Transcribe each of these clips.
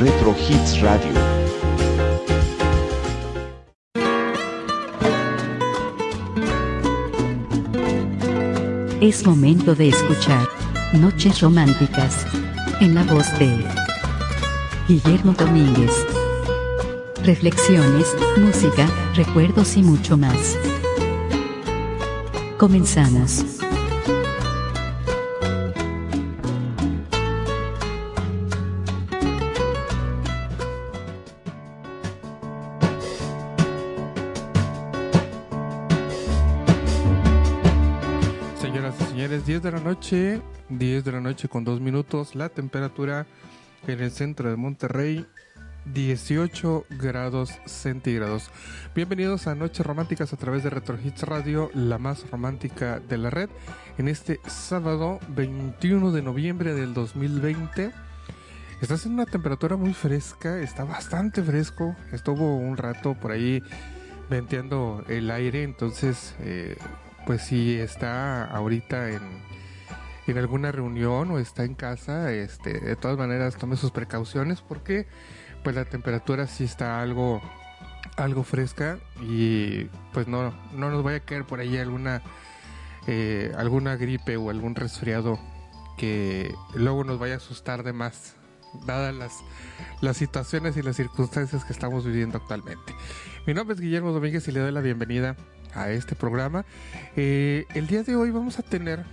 Retro Hits Radio. Es momento de escuchar Noches Románticas en la voz de Guillermo Domínguez. Reflexiones, música, recuerdos y mucho más. Comenzamos. Noche, 10 de la noche con 2 minutos, la temperatura en el centro de Monterrey, 18 grados centígrados. Bienvenidos a Noches Románticas a través de Retro Hits Radio, la más romántica de la red, en este sábado 21 de noviembre del 2020. Está haciendo una temperatura muy fresca, está bastante fresco, estuvo un rato por ahí venteando el aire, entonces... Eh, pues si está ahorita en, en alguna reunión o está en casa, este, de todas maneras tome sus precauciones porque pues la temperatura sí está algo algo fresca y pues no no nos vaya a caer por ahí alguna eh, alguna gripe o algún resfriado que luego nos vaya a asustar de más dadas las, las situaciones y las circunstancias que estamos viviendo actualmente. Mi nombre es Guillermo Domínguez y le doy la bienvenida a este programa. Eh, el día de hoy vamos a tener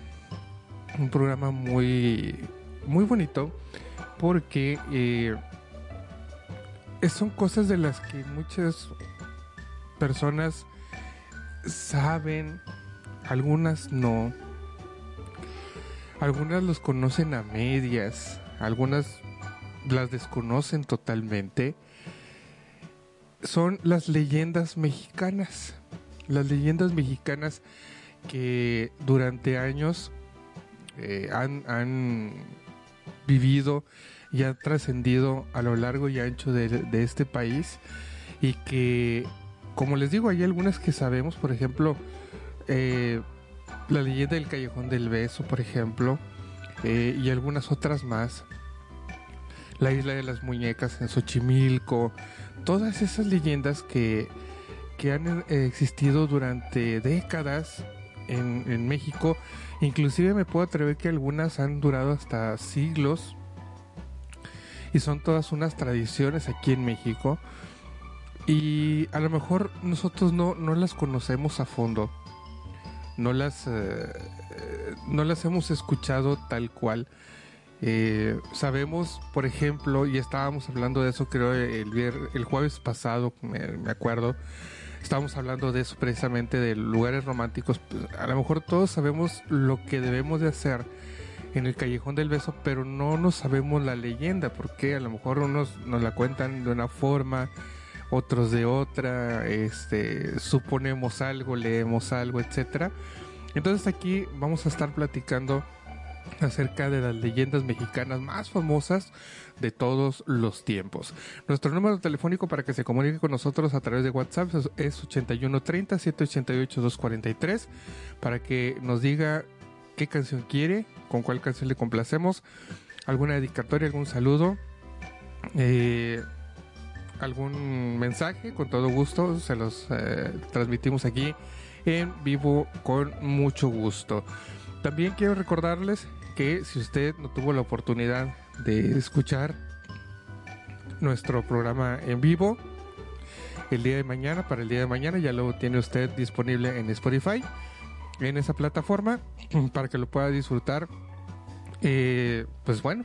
un programa muy, muy bonito porque eh, son cosas de las que muchas personas saben, algunas no. Algunas los conocen a medias, algunas las desconocen totalmente. Son las leyendas mexicanas las leyendas mexicanas que durante años eh, han, vivido y han trascendido a lo largo y ancho de, este país y que, como les digo, hay algunas que sabemos, por ejemplo, eh, la leyenda del Callejón del Beso, por ejemplo, eh, y algunas otras más. La isla de las muñecas en Xochimilco, todas esas leyendas que que han existido durante décadas en, México. Inclusive me puedo atrever que algunas han durado hasta siglos. Y son todas unas tradiciones aquí en México. Y a lo mejor nosotros no, no las conocemos a fondo. No las, eh, no las hemos escuchado tal cual. Eh, sabemos, por ejemplo, y estábamos hablando de eso creo el, el jueves pasado, me acuerdo, estábamos hablando de eso precisamente, de lugares románticos. Pues, a lo mejor todos sabemos lo que debemos de hacer en el Callejón del Beso, pero no nos sabemos la leyenda, porque a lo mejor unos nos la cuentan de una forma, otros de otra, este, suponemos algo, leemos algo, etcétera. Entonces aquí vamos a estar platicando acerca de las leyendas mexicanas más famosas de todos los tiempos. Nuestro número telefónico para que se comunique con nosotros a través de WhatsApp es 8130 788 243 para que nos diga qué canción quiere, con cuál canción le complacemos, alguna dedicatoria, algún saludo, eh, algún mensaje, con todo gusto se los eh, transmitimos aquí en vivo con mucho gusto. También quiero recordarles que si usted no tuvo la oportunidad de escuchar nuestro programa en vivo el día de mañana, para el día de mañana ya lo tiene usted disponible en Spotify, en esa plataforma, para que lo pueda disfrutar, eh, pues bueno,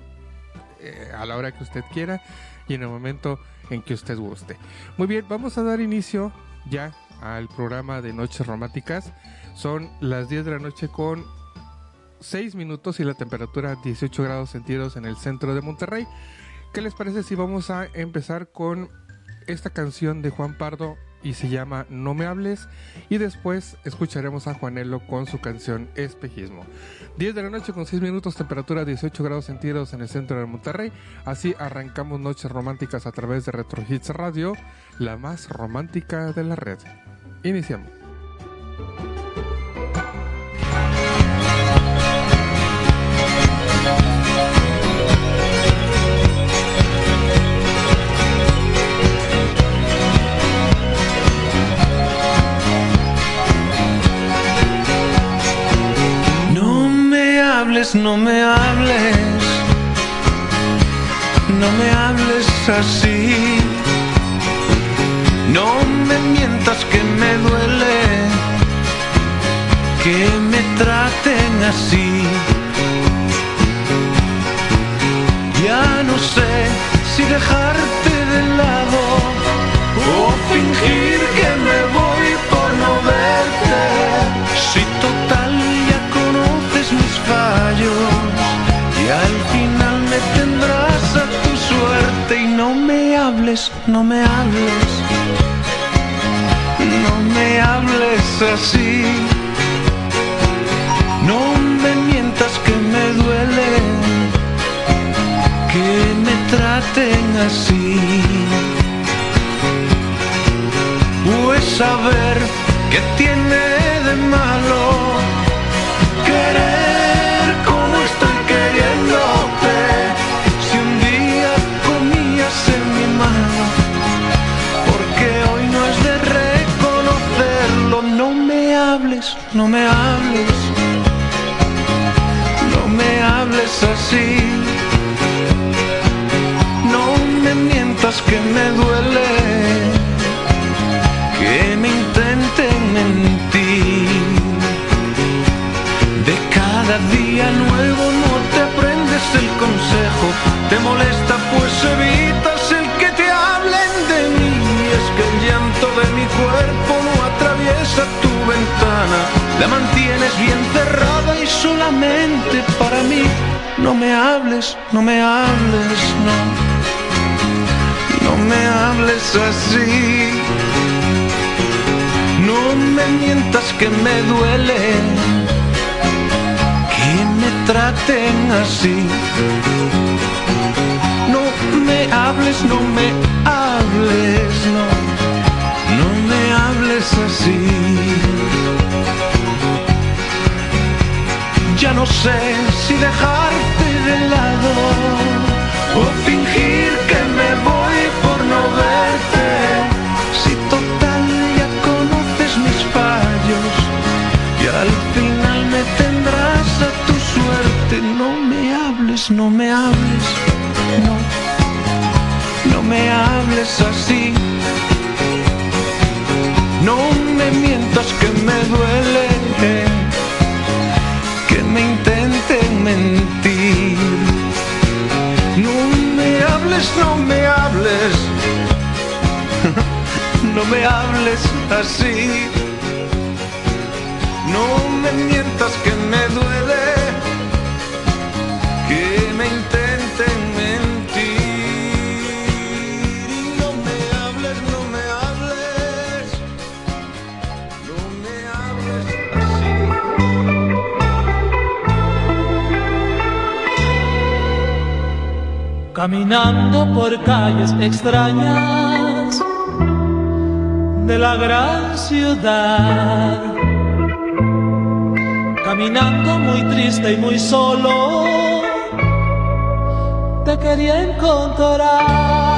eh, a la hora que usted quiera y en el momento en que usted guste. Muy bien, vamos a dar inicio ya al programa de Noches Románticas. Son las 10 de la noche con 6 minutos y la temperatura 18 grados centígrados en el centro de Monterrey. ¿Qué les parece si vamos a empezar con esta canción de Juan Pardo y se llama No me hables y después escucharemos a Juanelo con su canción Espejismo. 10 de la noche con 6 minutos, temperatura 18 grados centígrados en el centro de Monterrey. Así arrancamos noches románticas a través de Retro Hits Radio, la más romántica de la red. Iniciamos. No me hables, no me hables así. No me mientas que me duele que me traten así. Ya no sé si dejarte de lado o fingir que me voy por no verte. Si total y al final me tendrás a tu suerte y no me hables, no me hables, no me hables así. No me mientas que me duele que me traten así. Pues saber que tiene de malo querer Si un día comías en mi mano, porque hoy no es de reconocerlo. No me hables, no me hables, no me hables así. No me mientas que me duele que me intenten mentir. De cada día nuevo el consejo, te molesta pues evitas el que te hablen de mí. Es que el llanto de mi cuerpo no atraviesa tu ventana, la mantienes bien cerrada y solamente para mí. No me hables, no me hables, no. No me hables así. No me mientas que me duele traten así. No me hables, no me hables, no. No me hables así. Ya no sé si dejarte no me hables así. No me mientas que me duele, que me intenten mentir. Y no me hables, no me hables, no me hables así. Caminando por calles extrañas de la gran ciudad. Caminando muy triste y muy solo, te quería encontrar.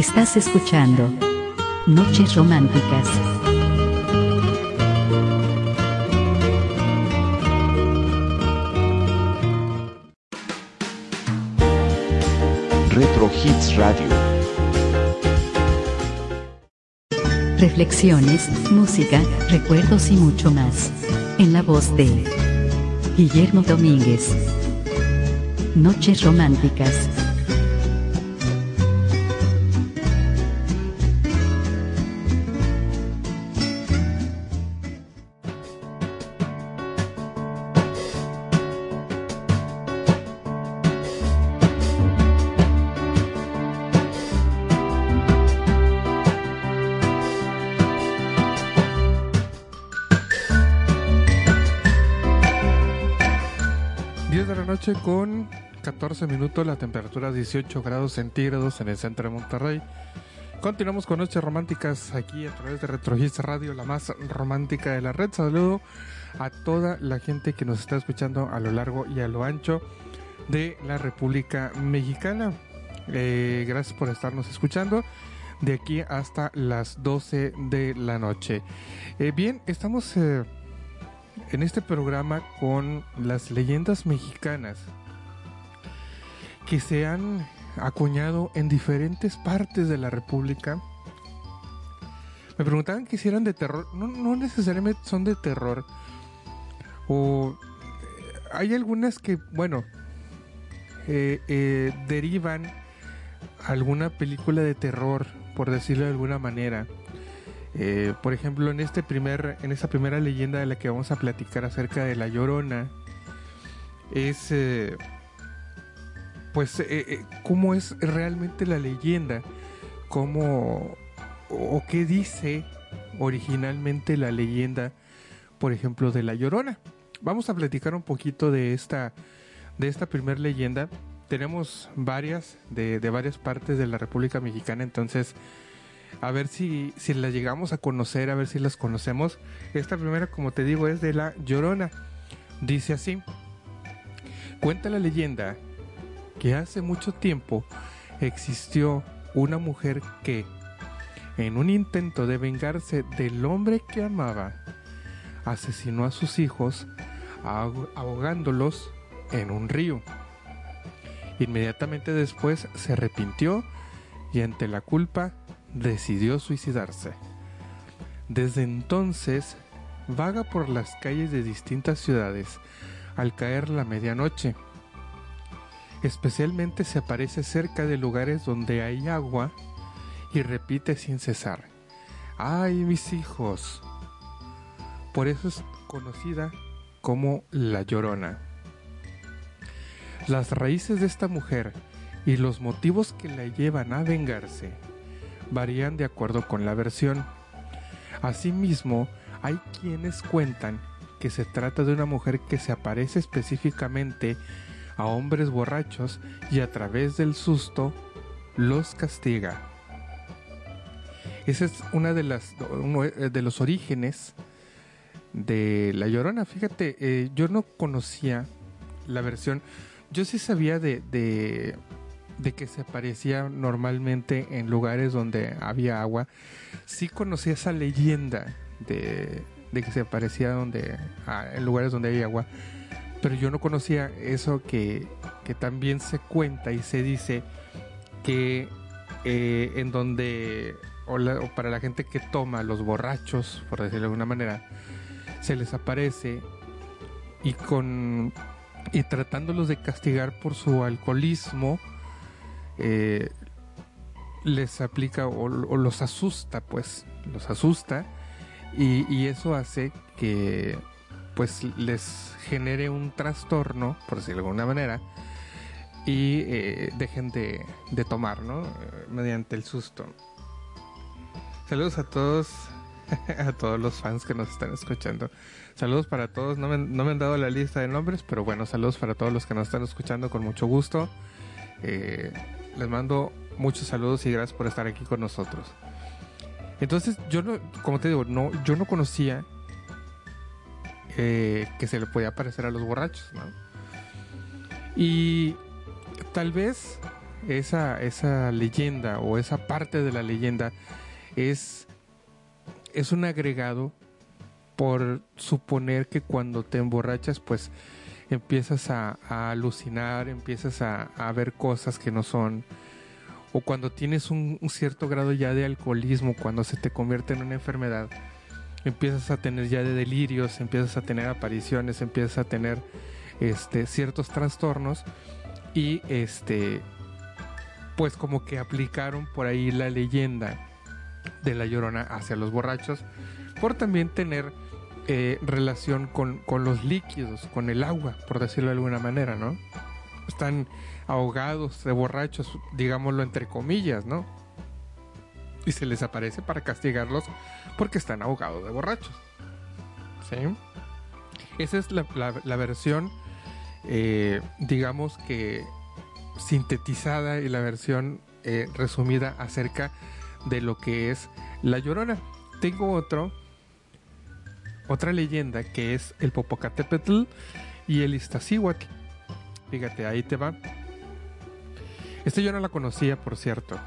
Estás escuchando Noches Románticas. Retro Hits Radio. Reflexiones, música, recuerdos y mucho más. En la voz de Guillermo Domínguez. Noches Románticas. 14 minutos, la temperatura 18 grados centígrados en el centro de Monterrey. Continuamos con Noches Románticas aquí a través de Retrogis Radio, la más romántica de la red. Saludo a toda la gente que nos está escuchando a lo largo y a lo ancho de la República Mexicana. Eh, gracias por estarnos escuchando de aquí hasta las 12 de la noche. Eh, bien, estamos... Eh, en este programa con las leyendas mexicanas que se han acuñado en diferentes partes de la República. Me preguntaban que si eran de terror. No, necesariamente son de terror. O hay algunas que, bueno, eh, eh, derivan alguna película de terror, por decirlo de alguna manera. Eh, por ejemplo, en este primer, en esa primera leyenda de la que vamos a platicar acerca de la Llorona, es pues eh, cómo es realmente la leyenda, cómo o qué dice originalmente la leyenda, por ejemplo, de la Llorona. Vamos a platicar un poquito de esta de esta primera leyenda. Tenemos varias de, de varias partes de la República Mexicana, entonces a ver si, si las llegamos a conocer, a ver si las conocemos. Esta primera, como te digo, es de la Llorona. Dice así, cuenta la leyenda que hace mucho tiempo existió una mujer que, en un intento de vengarse del hombre que amaba, asesinó a sus hijos ahogándolos en un río. Inmediatamente después se arrepintió y ante la culpa decidió suicidarse. Desde entonces, vaga por las calles de distintas ciudades al caer la medianoche. Especialmente se aparece cerca de lugares donde hay agua y repite sin cesar, ¡ay mis hijos! Por eso es conocida como la Llorona. Las raíces de esta mujer y los motivos que la llevan a vengarse varían de acuerdo con la versión. Asimismo, hay quienes cuentan que se trata de una mujer que se aparece específicamente a hombres borrachos y a través del susto los castiga. Ese es una de las uno de los orígenes de La Llorona. Fíjate, eh, yo no conocía la versión. Yo sí sabía de, de que se aparecía normalmente en lugares donde había agua. Sí conocía esa leyenda de, que se aparecía donde, ah, en lugares donde hay agua, pero yo no conocía eso que, también se cuenta y se dice que eh, en donde, o, para la gente que toma, los borrachos, por decirlo de alguna manera, se les aparece y con y tratándolos de castigar por su alcoholismo eh, les aplica o, los asusta, pues, los asusta y, eso hace que pues les genere un trastorno, por decirlo de alguna manera, y eh, dejen de, tomar, ¿no? mediante el susto. Saludos a todos, a todos los fans que nos están escuchando. Saludos para todos, no me, no me han dado la lista de nombres, pero bueno, saludos para todos los que nos están escuchando con mucho gusto. Eh, les mando muchos saludos y gracias por estar aquí con nosotros. Entonces, yo no, como te digo, no, yo no conocía que se le podía parecer a los borrachos, ¿no? Y tal vez esa, esa leyenda o esa parte de la leyenda es, es un agregado por suponer que cuando te emborrachas pues empiezas a, alucinar, empiezas a, ver cosas que no son, o cuando tienes un, cierto grado ya de alcoholismo, cuando se te convierte en una enfermedad, empiezas a tener ya de delirios, empiezas a tener apariciones, empiezas a tener este, ciertos trastornos y este pues como que aplicaron por ahí la leyenda de la llorona hacia los borrachos por también tener eh, relación con, con, los líquidos, con el agua, por decirlo de alguna manera, ¿no? Están ahogados de borrachos, digámoslo entre comillas, ¿no? Y se les aparece para castigarlos porque están ahogados de borrachos. ¿Sí? Esa es la, la, versión, eh, digamos que sintetizada y la versión eh, resumida acerca de lo que es la llorona. Tengo otro otra leyenda que es el Popocatépetl y el Iztaccíhuatl. Fíjate, ahí te va. Esta yo no la conocía, por cierto.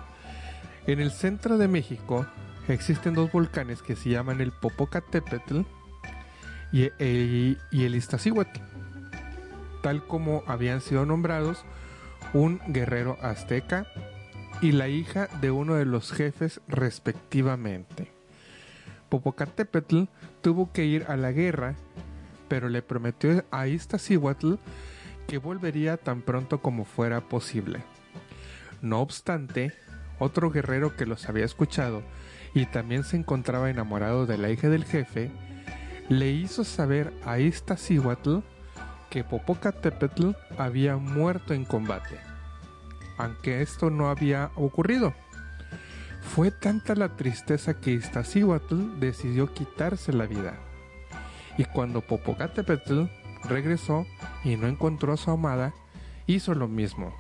En el centro de México existen dos volcanes que se llaman el Popocatépetl y, e, y el Iztaccíhuatl, tal como habían sido nombrados un guerrero azteca y la hija de uno de los jefes respectivamente. Popocatépetl tuvo que ir a la guerra, pero le prometió a Iztaccíhuatl que volvería tan pronto como fuera posible. No obstante, otro guerrero que los había escuchado y también se encontraba enamorado de la hija del jefe, le hizo saber a Iztaccíhuatl que Popocatépetl había muerto en combate, aunque esto no había ocurrido. Fue tanta la tristeza que Iztaccíhuatl decidió quitarse la vida. Y cuando Popocatépetl regresó y no encontró a su amada, hizo lo mismo.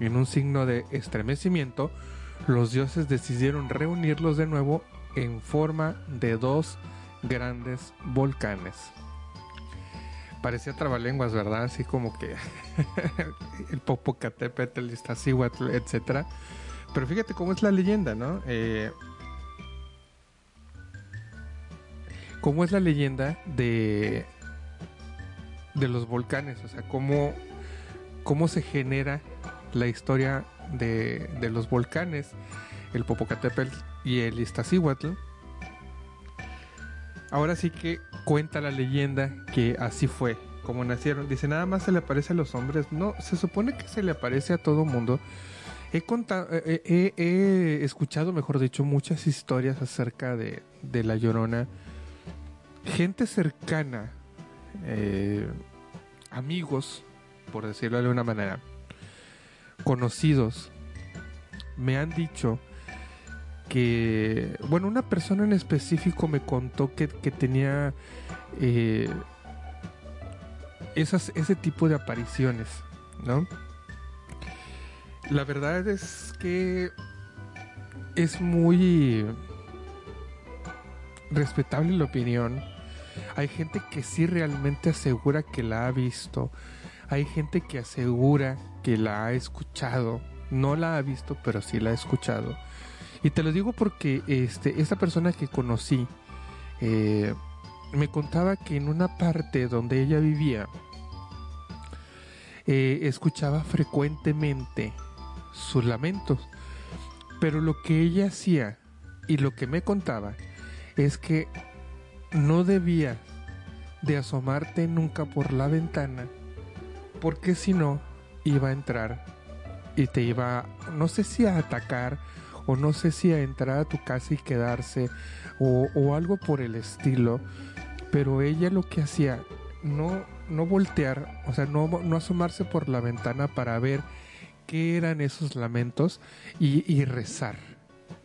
En un signo de estremecimiento, los dioses decidieron reunirlos de nuevo en forma de dos grandes volcanes. Parecía trabalenguas, ¿verdad? Así como que el Popocatépetl, el Iztaccíhuatl, etcétera pero fíjate cómo es la leyenda, ¿no? Eh, cómo es la leyenda de, de los volcanes, o sea, cómo, cómo se genera la historia de, los volcanes, el Popocatépetl y el Iztaccíhuatl. Ahora sí que cuenta la leyenda que así fue, como nacieron. Dice, nada más se le aparece a los hombres. No, se supone que se le aparece a todo mundo He, contado, eh, eh, he, escuchado, mejor dicho, muchas historias acerca de, La Llorona. Gente cercana, eh, amigos, por decirlo de alguna manera, conocidos, me han dicho que, bueno, una persona en específico me contó que, tenía esas, ese tipo de apariciones, ¿no? La verdad es que es muy respetable la opinión. Hay gente que sí realmente asegura que la ha visto. Hay gente que asegura que la ha escuchado. No la ha visto, pero sí la ha escuchado. Y te lo digo porque este, esta persona que conocí eh, me contaba que en una parte donde ella vivía, eh, escuchaba frecuentemente sus lamentos. Pero lo que ella hacía y lo que me contaba es que no debía de asomarte nunca por la ventana porque si no iba a entrar y te iba, no sé si a atacar o no sé si a entrar a tu casa y quedarse o, algo por el estilo, pero ella lo que hacía, no, no voltear, o sea, no, no asomarse por la ventana para ver qué eran esos lamentos y, rezar.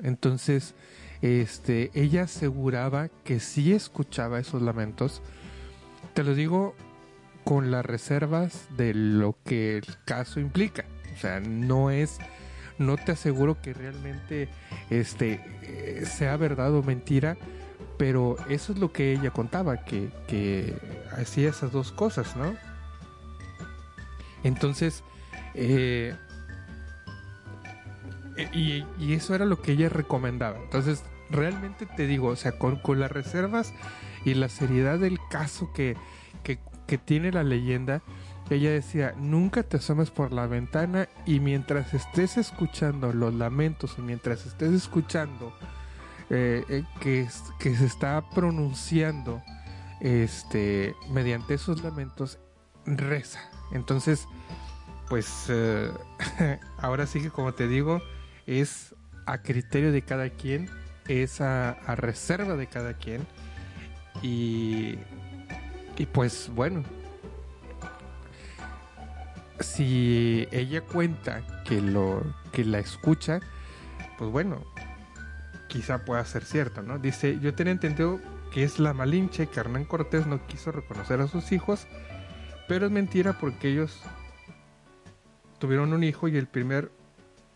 Entonces, este, ella aseguraba que sí escuchaba esos lamentos. Te lo digo con las reservas de lo que el caso implica. O sea, no es, no te aseguro que realmente este, sea verdad o mentira, Pero eso es lo que ella contaba, que, que hacía esas dos cosas, ¿no? Entonces, eh, y, y, eso era lo que ella recomendaba. Entonces, realmente te digo, o sea, con, con las reservas y la seriedad del caso que, que, tiene la leyenda, ella decía, nunca te asomes por la ventana y mientras estés escuchando los lamentos y mientras estés escuchando eh, eh, que, que se está pronunciando este, mediante esos lamentos, reza. Entonces, pues eh, ahora sí que como te digo, es a criterio de cada quien, es a, a reserva de cada quien. Y, y pues bueno, si ella cuenta que lo que la escucha, pues bueno, quizá pueda ser cierto, ¿no? Dice, yo tenía entendido que es la Malinche que Hernán Cortés no quiso reconocer a sus hijos, pero es mentira porque ellos tuvieron un hijo y el primer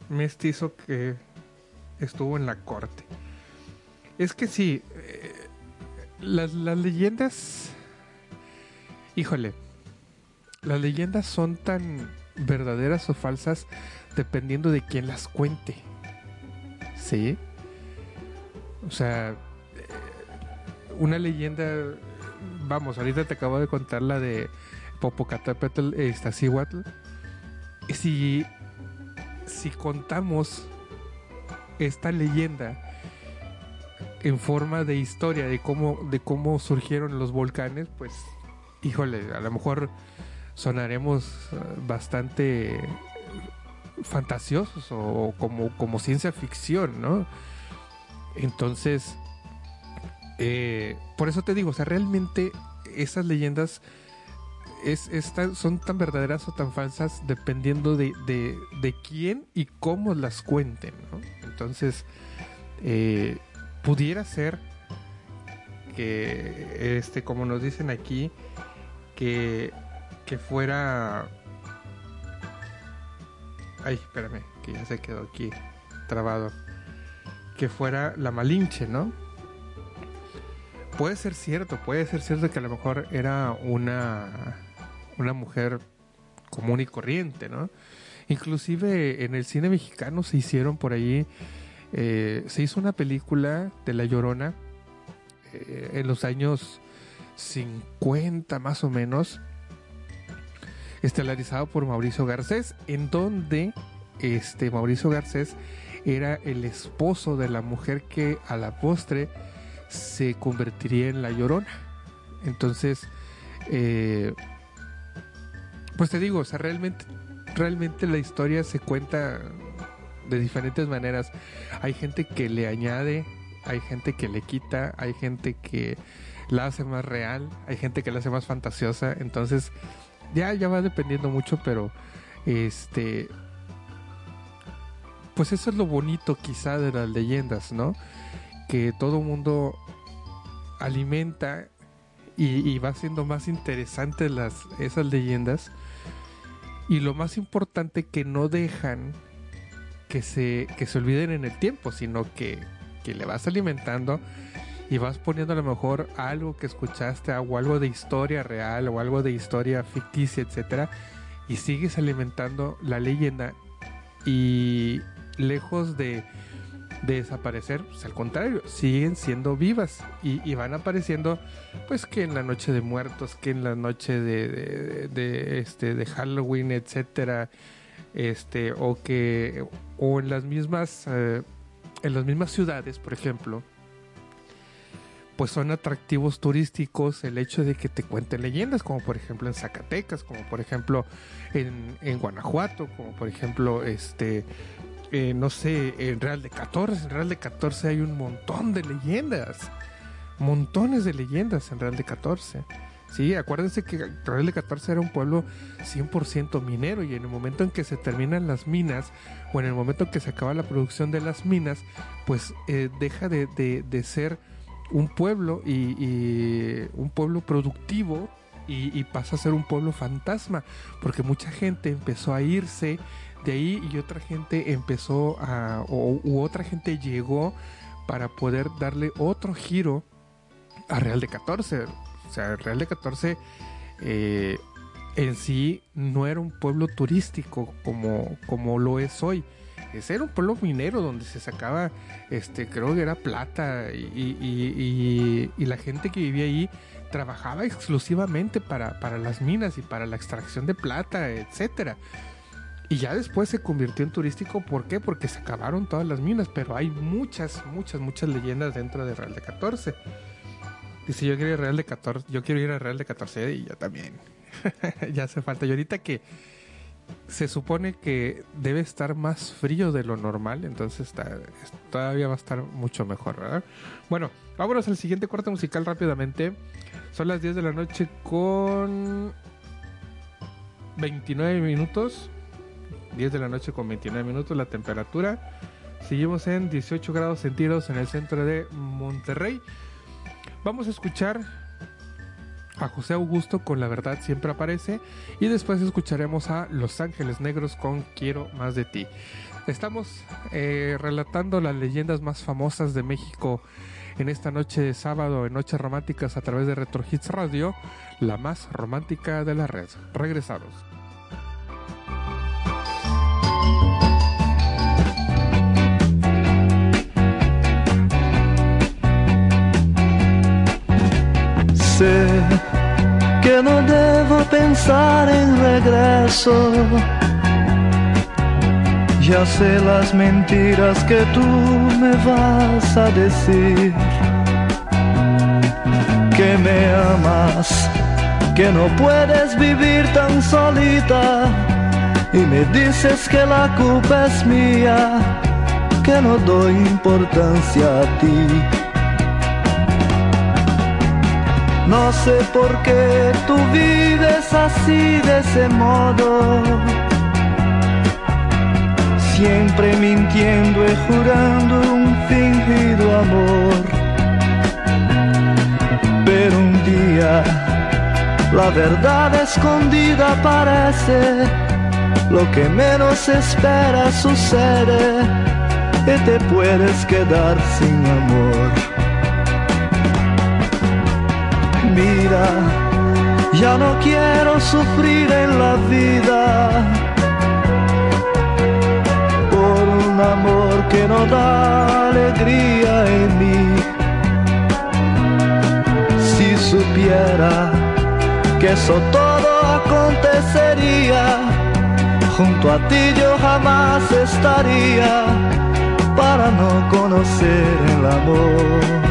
mestizo que estuvo en la corte. Es que sí, eh, las, las leyendas, híjole, las leyendas son tan verdaderas o falsas dependiendo de quién las cuente. ¿Sí? O sea, eh, una leyenda, vamos, ahorita te acabo de contar la de Popocatépetl e Iztaccíhuatl. Si, si contamos esta leyenda en forma de historia de cómo, de cómo surgieron los volcanes, pues, híjole, a lo mejor sonaremos eh, bastante fantasiosos o como, como ciencia ficción, ¿no? Entonces, eh, por eso te digo, o sea, realmente esas leyendas es, son tan verdaderas o tan falsas dependiendo de, de, quién y cómo las cuenten, ¿no? Entonces, eh, pudiera ser que, este, como nos dicen aquí, que que fuera... Ay, espérame, que ya se quedó aquí trabado. Que fuera la Malinche, ¿no? Puede ser cierto, puede ser cierto que a lo mejor era una, una mujer común y corriente, ¿no? Inclusive en el cine mexicano se hicieron por ahí, eh, se hizo una película de La Llorona eh, en los años 50 más o menos, estelarizado por Mauricio Garcés, en donde este Mauricio Garcés era el esposo de la mujer que a la postre se convertiría en la llorona. Entonces, eh, pues te digo, o sea, realmente, realmente la historia se cuenta de diferentes maneras. Hay gente que le añade, hay gente que le quita, hay gente que la hace más real, hay gente que la hace más fantasiosa. Entonces, ya, ya va dependiendo mucho, pero este. Pues eso es lo bonito quizá de las leyendas, ¿no? Que todo mundo alimenta y, va siendo más interesante las, esas leyendas. Y lo más importante que no dejan que se, que se olviden en el tiempo, sino que, que le vas alimentando y vas poniendo a lo mejor algo que escuchaste o algo de historia real o algo de historia ficticia, etcétera, y sigues alimentando la leyenda. Y lejos de, desaparecer, pues al contrario, siguen siendo vivas y, van apareciendo pues que en la noche de muertos, que en la noche de, de, este de Halloween, etcétera, este o que o en las mismas eh, en las mismas ciudades, por ejemplo, pues son atractivos turísticos el hecho de que te cuenten leyendas, como por ejemplo en Zacatecas, como por ejemplo en, en Guanajuato, como por ejemplo este eh, no sé, en Real de 14, en Real de 14 hay un montón de leyendas, montones de leyendas en Real de 14. Sí, acuérdense que Real de 14 era un pueblo 100% minero y en el momento en que se terminan las minas o en el momento en que se acaba la producción de las minas, pues eh, deja de, de, de ser un pueblo y, un pueblo productivo y, pasa a ser un pueblo fantasma porque mucha gente empezó a irse de ahí y otra gente empezó a o u otra gente llegó para poder darle otro giro a Real de 14. O sea, Real de 14 eh, en sí no era un pueblo turístico como, como lo es hoy. Ese era un pueblo minero donde se sacaba, este, creo que era plata y, y, y, la gente que vivía ahí trabajaba exclusivamente para, para, las minas y para la extracción de plata, etcétera. Y ya después se convirtió en turístico, ¿por qué? Porque se acabaron todas las minas, pero hay muchas, muchas, muchas leyendas dentro de Real de 14. Dice, yo quiero ir a Real de 14, yo quiero ir a Real de 14 y yo también. ya hace falta. Y ahorita que se supone que debe estar más frío de lo normal, entonces todavía va a estar mucho mejor, ¿verdad? Bueno, vámonos al siguiente corte musical rápidamente. Son las 10 de la noche con 29 minutos. 10 de la noche con 29 minutos la temperatura. Seguimos en 18 grados centígrados en el centro de Monterrey. Vamos a escuchar a José Augusto con La verdad siempre aparece y después escucharemos a Los Ángeles Negros con Quiero más de ti. Estamos eh, relatando las leyendas más famosas de México en esta noche de sábado, en Noches Románticas a través de Retro Hits Radio, la más romántica de la red. Regresamos. Que no debo pensar en regreso. Ya sé las mentiras que tú me vas a decir. Que me amas, que no puedes vivir tan solita. Y me dices que la culpa es mía, que no doy importancia a ti no sé por qué tú vives así de ese modo. Siempre mintiendo y jurando un fingido amor. Pero un día la verdad escondida aparece. Lo que menos esperas sucede y te puedes quedar sin amor. Mira, ya no quiero sufrir en la vida por un amor que no da alegría en mí. Si supiera que eso todo acontecería, junto a ti yo jamás estaría para no conocer el amor.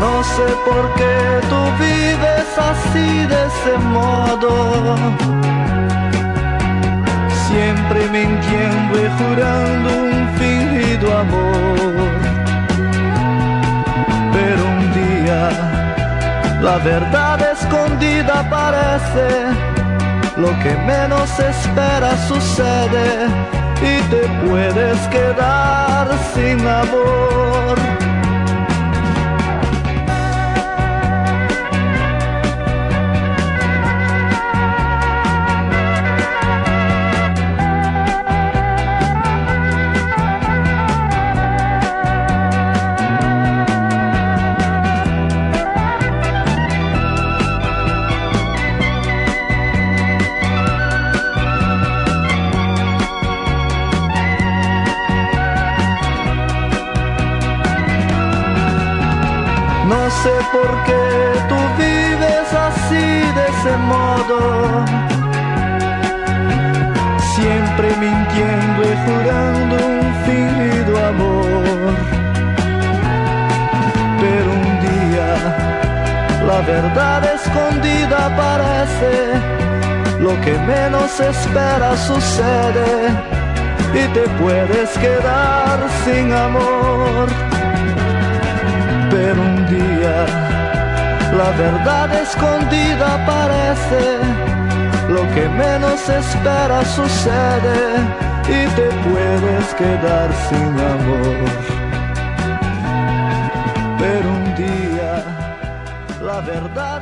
No sé por qué tú vives así de ese modo. Siempre mintiendo y jurando un fingido amor. Pero un día la verdad escondida aparece. Lo que menos espera sucede y te puedes quedar sin amor. Por qué tú vives así de ese modo. Siempre mintiendo y jurando un fingido amor. Pero un día la verdad escondida aparece. Lo que menos esperas sucede y te puedes quedar sin amor pero un día la verdad escondida aparece, lo que menos espera sucede y te puedes quedar sin amor. Pero un día la verdad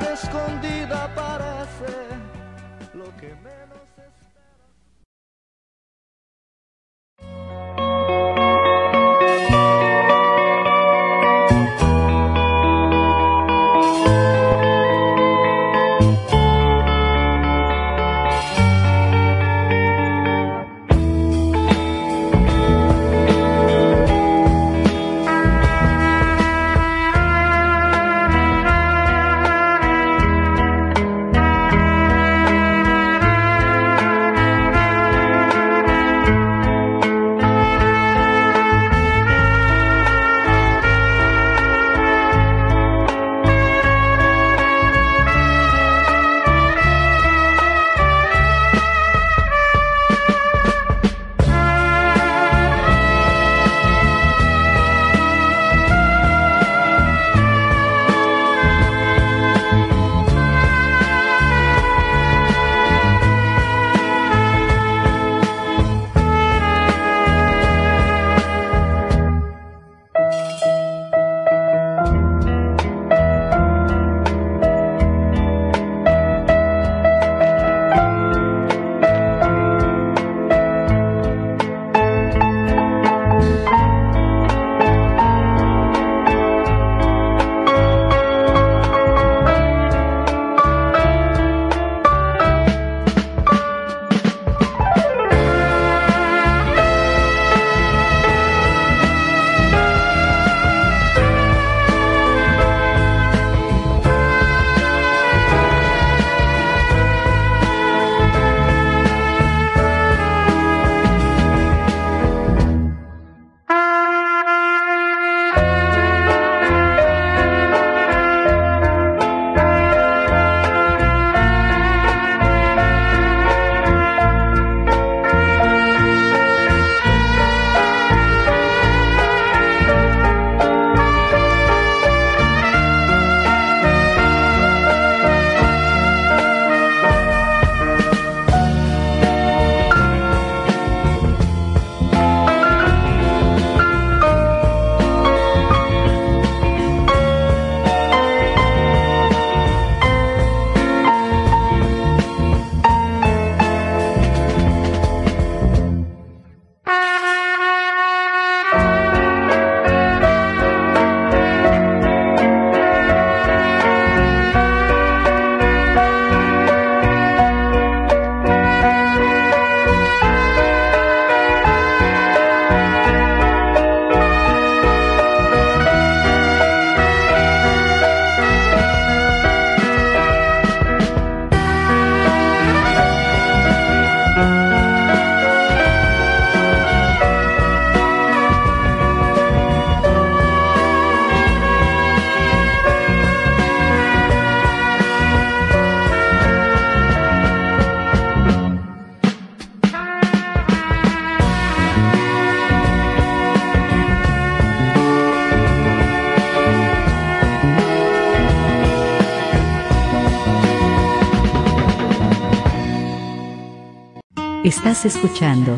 Estás escuchando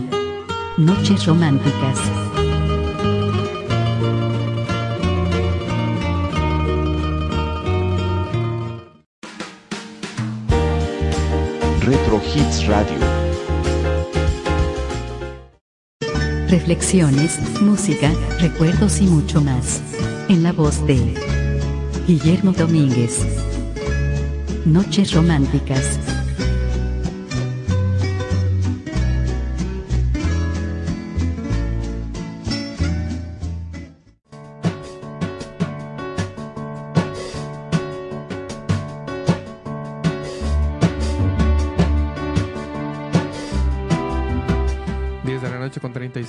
Noches Románticas. Retro Hits Radio. Reflexiones, música, recuerdos y mucho más. En la voz de Guillermo Domínguez. Noches Románticas.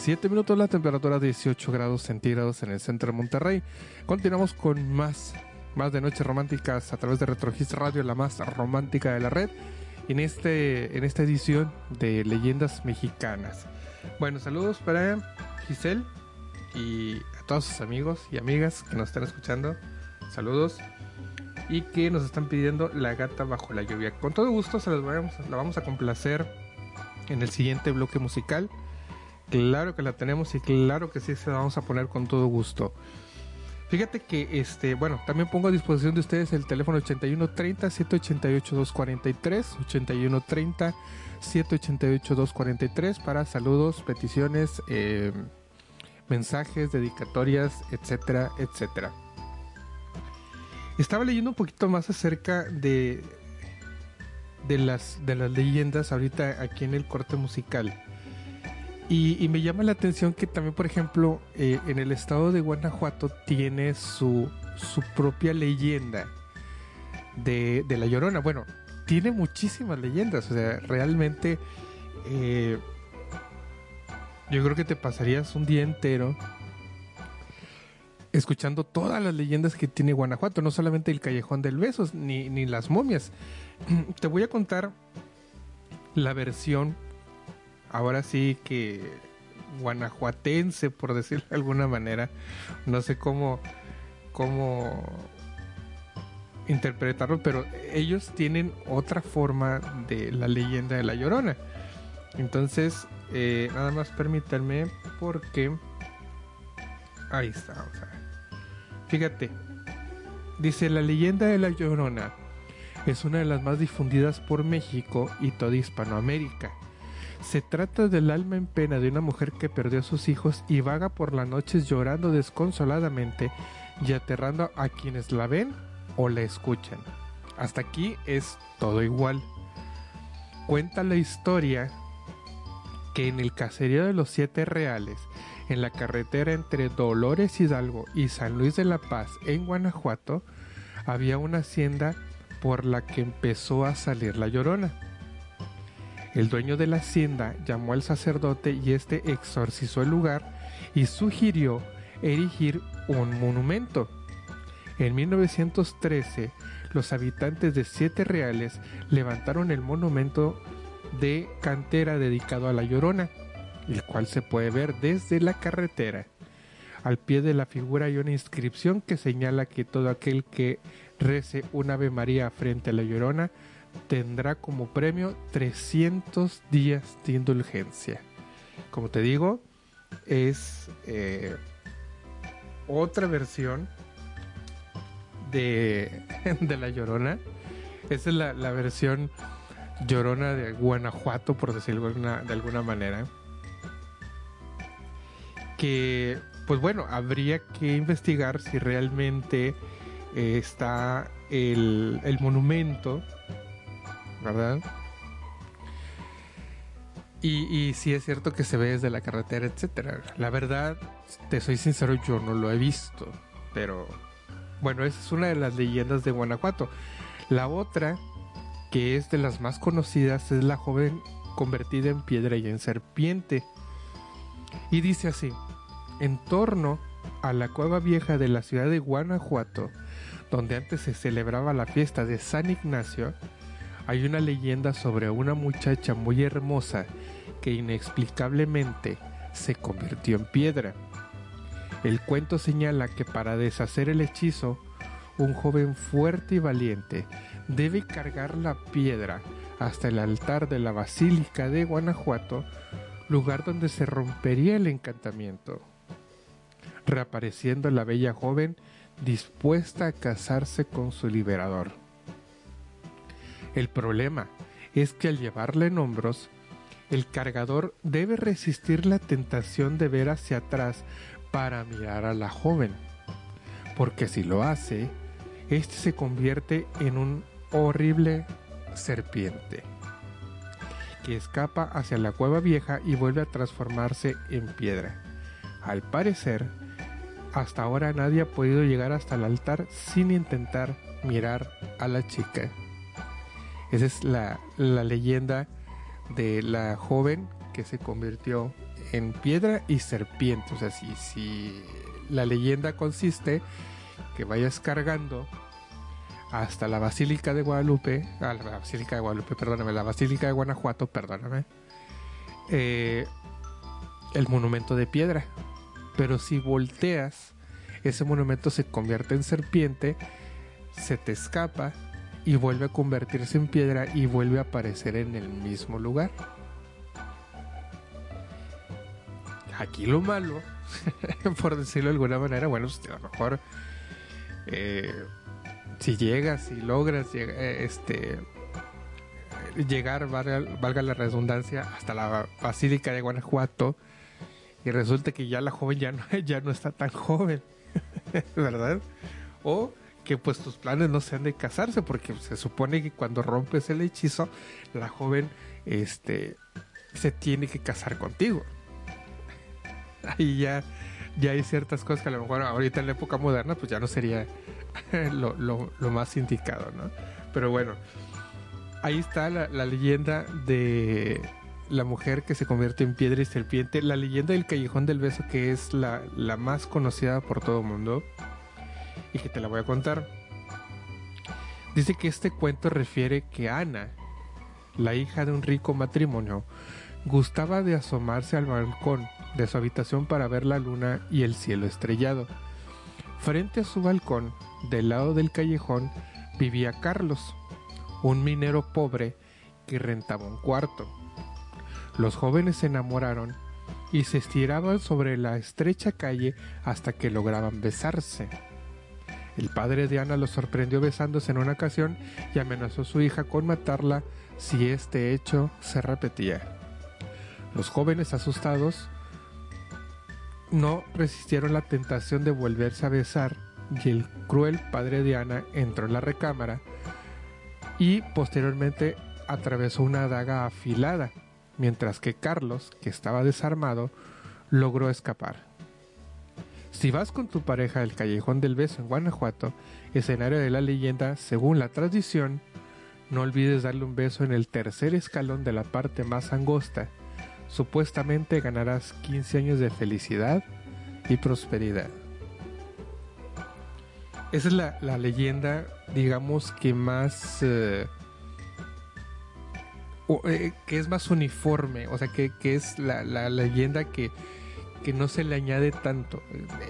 7 minutos, la temperatura 18 grados centígrados en el centro de Monterrey. Continuamos con más, más de Noches Románticas a través de Retrogis Radio, la más romántica de la red. En, este, en esta edición de Leyendas Mexicanas. Bueno, saludos para Giselle y a todos sus amigos y amigas que nos están escuchando. Saludos. Y que nos están pidiendo La gata bajo la lluvia. Con todo gusto se las vamos, la vamos a complacer en el siguiente bloque musical. Claro que la tenemos y claro que sí se la vamos a poner con todo gusto. Fíjate que este, bueno, también pongo a disposición de ustedes el teléfono 8130 788 243, 8130 788 243 para saludos, peticiones, eh, mensajes, dedicatorias, etcétera, etcétera. Estaba leyendo un poquito más acerca de de las de las leyendas ahorita aquí en el corte musical. Y, me llama la atención que también, por ejemplo, eh, en el estado de Guanajuato tiene su, su propia leyenda de, La Llorona. Bueno, tiene muchísimas leyendas, o sea, realmente eh, yo creo que te pasarías un día entero escuchando todas las leyendas que tiene Guanajuato, no solamente el Callejón del Besos, ni, ni las momias. te voy a contar la versión ahora sí que guanajuatense, por decirlo de alguna manera. No sé cómo, cómo interpretarlo, pero ellos tienen otra forma de la leyenda de la Llorona. Entonces, eh, nada más permítanme porque... Ahí está, vamos a ver. Fíjate, dice la leyenda de la Llorona es una de las más difundidas por México y toda Hispanoamérica. Se trata del alma en pena de una mujer que perdió a sus hijos y vaga por las noches llorando desconsoladamente y aterrando a quienes la ven o la escuchan. Hasta aquí es todo igual. Cuenta la historia que en el caserío de los Siete Reales, en la carretera entre Dolores Hidalgo y San Luis de la Paz, en Guanajuato, había una hacienda por la que empezó a salir la llorona. El dueño de la hacienda llamó al sacerdote y este exorcizó el lugar y sugirió erigir un monumento. En 1913, los habitantes de Siete Reales levantaron el monumento de cantera dedicado a la Llorona, el cual se puede ver desde la carretera. Al pie de la figura hay una inscripción que señala que todo aquel que rece un Ave María frente a la Llorona tendrá como premio 300 días de indulgencia. Como te digo, es eh, otra versión de, de, La Llorona. Esa es la, versión Llorona de Guanajuato, por decirlo de alguna, manera. Que, pues bueno, habría que investigar si realmente eh, está el, el monumento ¿verdad? Y, sí es cierto que se ve desde la carretera, etcétera. La verdad, te soy sincero, yo no lo he visto. Pero bueno, esa es una de las leyendas de Guanajuato. La otra, que es de las más conocidas, es la joven convertida en piedra y en serpiente. Y dice así, en torno a la cueva vieja de la ciudad de Guanajuato, donde antes se celebraba la fiesta de San Ignacio, hay una leyenda sobre una muchacha muy hermosa que inexplicablemente se convirtió en piedra. El cuento señala que para deshacer el hechizo, un joven fuerte y valiente debe cargar la piedra hasta el altar de la Basílica de Guanajuato, lugar donde se rompería el encantamiento, reapareciendo la bella joven dispuesta a casarse con su liberador. El problema es que al llevarla en hombros, el cargador debe resistir la tentación de ver hacia atrás para mirar a la joven, porque si lo hace, este se convierte en un horrible serpiente que escapa hacia la cueva vieja y vuelve a transformarse en piedra. Al parecer, hasta ahora nadie ha podido llegar hasta el altar sin intentar mirar a la chica. Esa es la, leyenda de la joven que se convirtió en piedra y serpiente. O sea, si, si la leyenda consiste que vayas cargando hasta la Basílica de Guadalupe, ah, la Basílica de Guadalupe, perdóname, la Basílica de Guanajuato, perdóname, eh, el monumento de piedra. Pero si volteas, ese monumento se convierte en serpiente, se te escapa y vuelve a convertirse en piedra y vuelve a aparecer en el mismo lugar. Aquí lo malo, por decirlo de alguna manera, bueno, pues, a lo mejor eh, si llegas y logras eh, este, llegar, valga, la redundancia, hasta la Basílica de Guanajuato y resulta que ya la joven ya no, ya no está tan joven, ¿verdad? O que pues tus planes no sean de casarse, porque se supone que cuando rompes el hechizo, la joven este, se tiene que casar contigo. Ahí ya, ya hay ciertas cosas que a lo mejor ahorita en la época moderna pues ya no sería lo, lo, más indicado, ¿no? Pero bueno, ahí está la, leyenda de la mujer que se convierte en piedra y serpiente, la leyenda del callejón del beso que es la, la más conocida por todo el mundo y que te la voy a contar. Dice que este cuento refiere que Ana, la hija de un rico matrimonio, gustaba de asomarse al balcón de su habitación para ver la luna y el cielo estrellado. Frente a su balcón del lado del callejón vivía Carlos, un minero pobre que rentaba un cuarto. Los jóvenes se enamoraron y se estiraban sobre la estrecha calle hasta que lograban besarse. El padre de Ana lo sorprendió besándose en una ocasión y amenazó a su hija con matarla si este hecho se repetía. Los jóvenes asustados no resistieron la tentación de volverse a besar y el cruel padre de Ana entró en la recámara y posteriormente atravesó una daga afilada, mientras que Carlos, que estaba desarmado, logró escapar. Si vas con tu pareja al Callejón del Beso en Guanajuato, escenario de la leyenda según la tradición, no olvides darle un beso en el tercer escalón de la parte más angosta. Supuestamente ganarás 15 años de felicidad y prosperidad. Esa es la, leyenda, digamos, que más... Eh, eh, que es más uniforme, o sea, que, es la, leyenda que, que no se le añade tanto.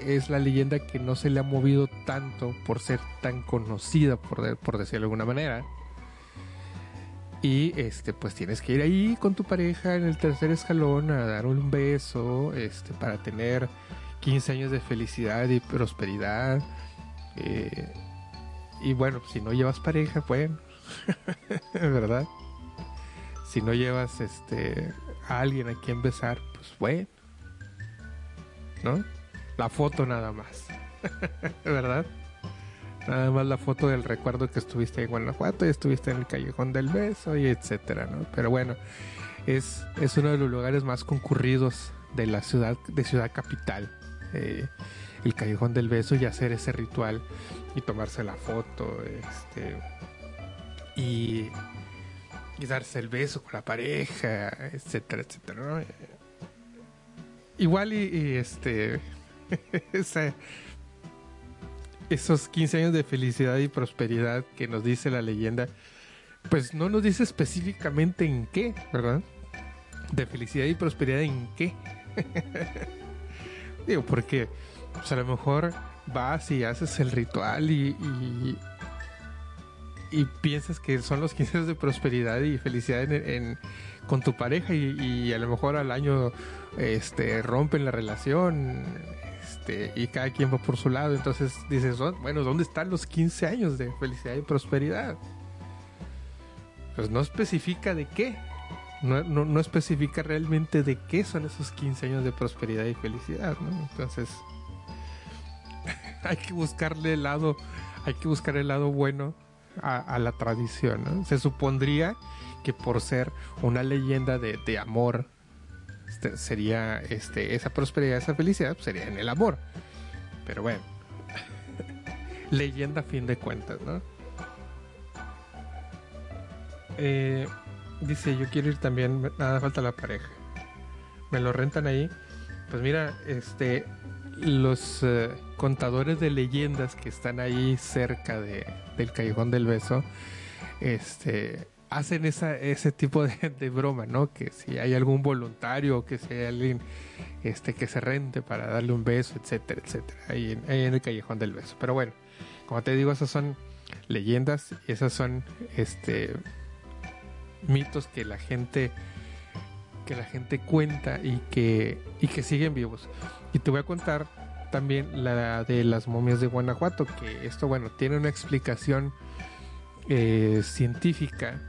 Es la leyenda que no se le ha movido tanto por ser tan conocida, por, por decirlo de alguna manera. Y este, pues tienes que ir ahí con tu pareja en el tercer escalón a dar un beso, este, para tener 15 años de felicidad y prosperidad. Eh, y bueno, si no llevas pareja, bueno, ¿verdad? Si no llevas este a alguien a quien besar, pues bueno, ¿no? La foto nada más, ¿verdad? Nada más la foto del recuerdo que estuviste en Guanajuato y estuviste en el Callejón del Beso y etcétera, ¿no? Pero bueno, es, es uno de los lugares más concurridos de la ciudad, de Ciudad Capital. Eh, el callejón del beso y hacer ese ritual y tomarse la foto, este, y, y darse el beso con la pareja, etcétera, etcétera, Igual y, este, esos 15 años de felicidad y prosperidad que nos dice la leyenda, pues no nos dice específicamente en qué, ¿verdad? De felicidad y prosperidad en qué. Digo, porque pues a lo mejor vas y haces el ritual y, y piensas que son los 15 años de prosperidad y felicidad en, en- con tu pareja y, a lo mejor al año este rompen la relación este y cada quien va por su lado entonces dices "Oh, bueno dónde están los 15 años de felicidad y prosperidad pues no especifica de qué no, no, no especifica realmente de qué son esos 15 años de prosperidad y felicidad ¿no? entonces hay que buscarle el lado hay que buscar el lado bueno a, a la tradición ¿no? se supondría que por ser una leyenda de, de amor este, sería este esa prosperidad esa felicidad pues, sería en el amor. Pero bueno leyenda a fin de cuentas no Eh, dice yo quiero ir también nada falta la pareja. Me lo rentan ahí. Pues mira este los eh, contadores de leyendas que están ahí cerca de, del callejón del beso este hacen esa, ese tipo de, de broma, ¿no? Que si hay algún voluntario que si hay alguien este, que se rente para darle un beso, etcétera, etcétera, ahí en, ahí en el callejón del beso. Pero bueno, como te digo, esas son leyendas y esas son este mitos que la gente que la gente cuenta y que y que siguen vivos. Y te voy a contar también la de las momias de Guanajuato, que esto bueno, tiene una explicación eh, científica,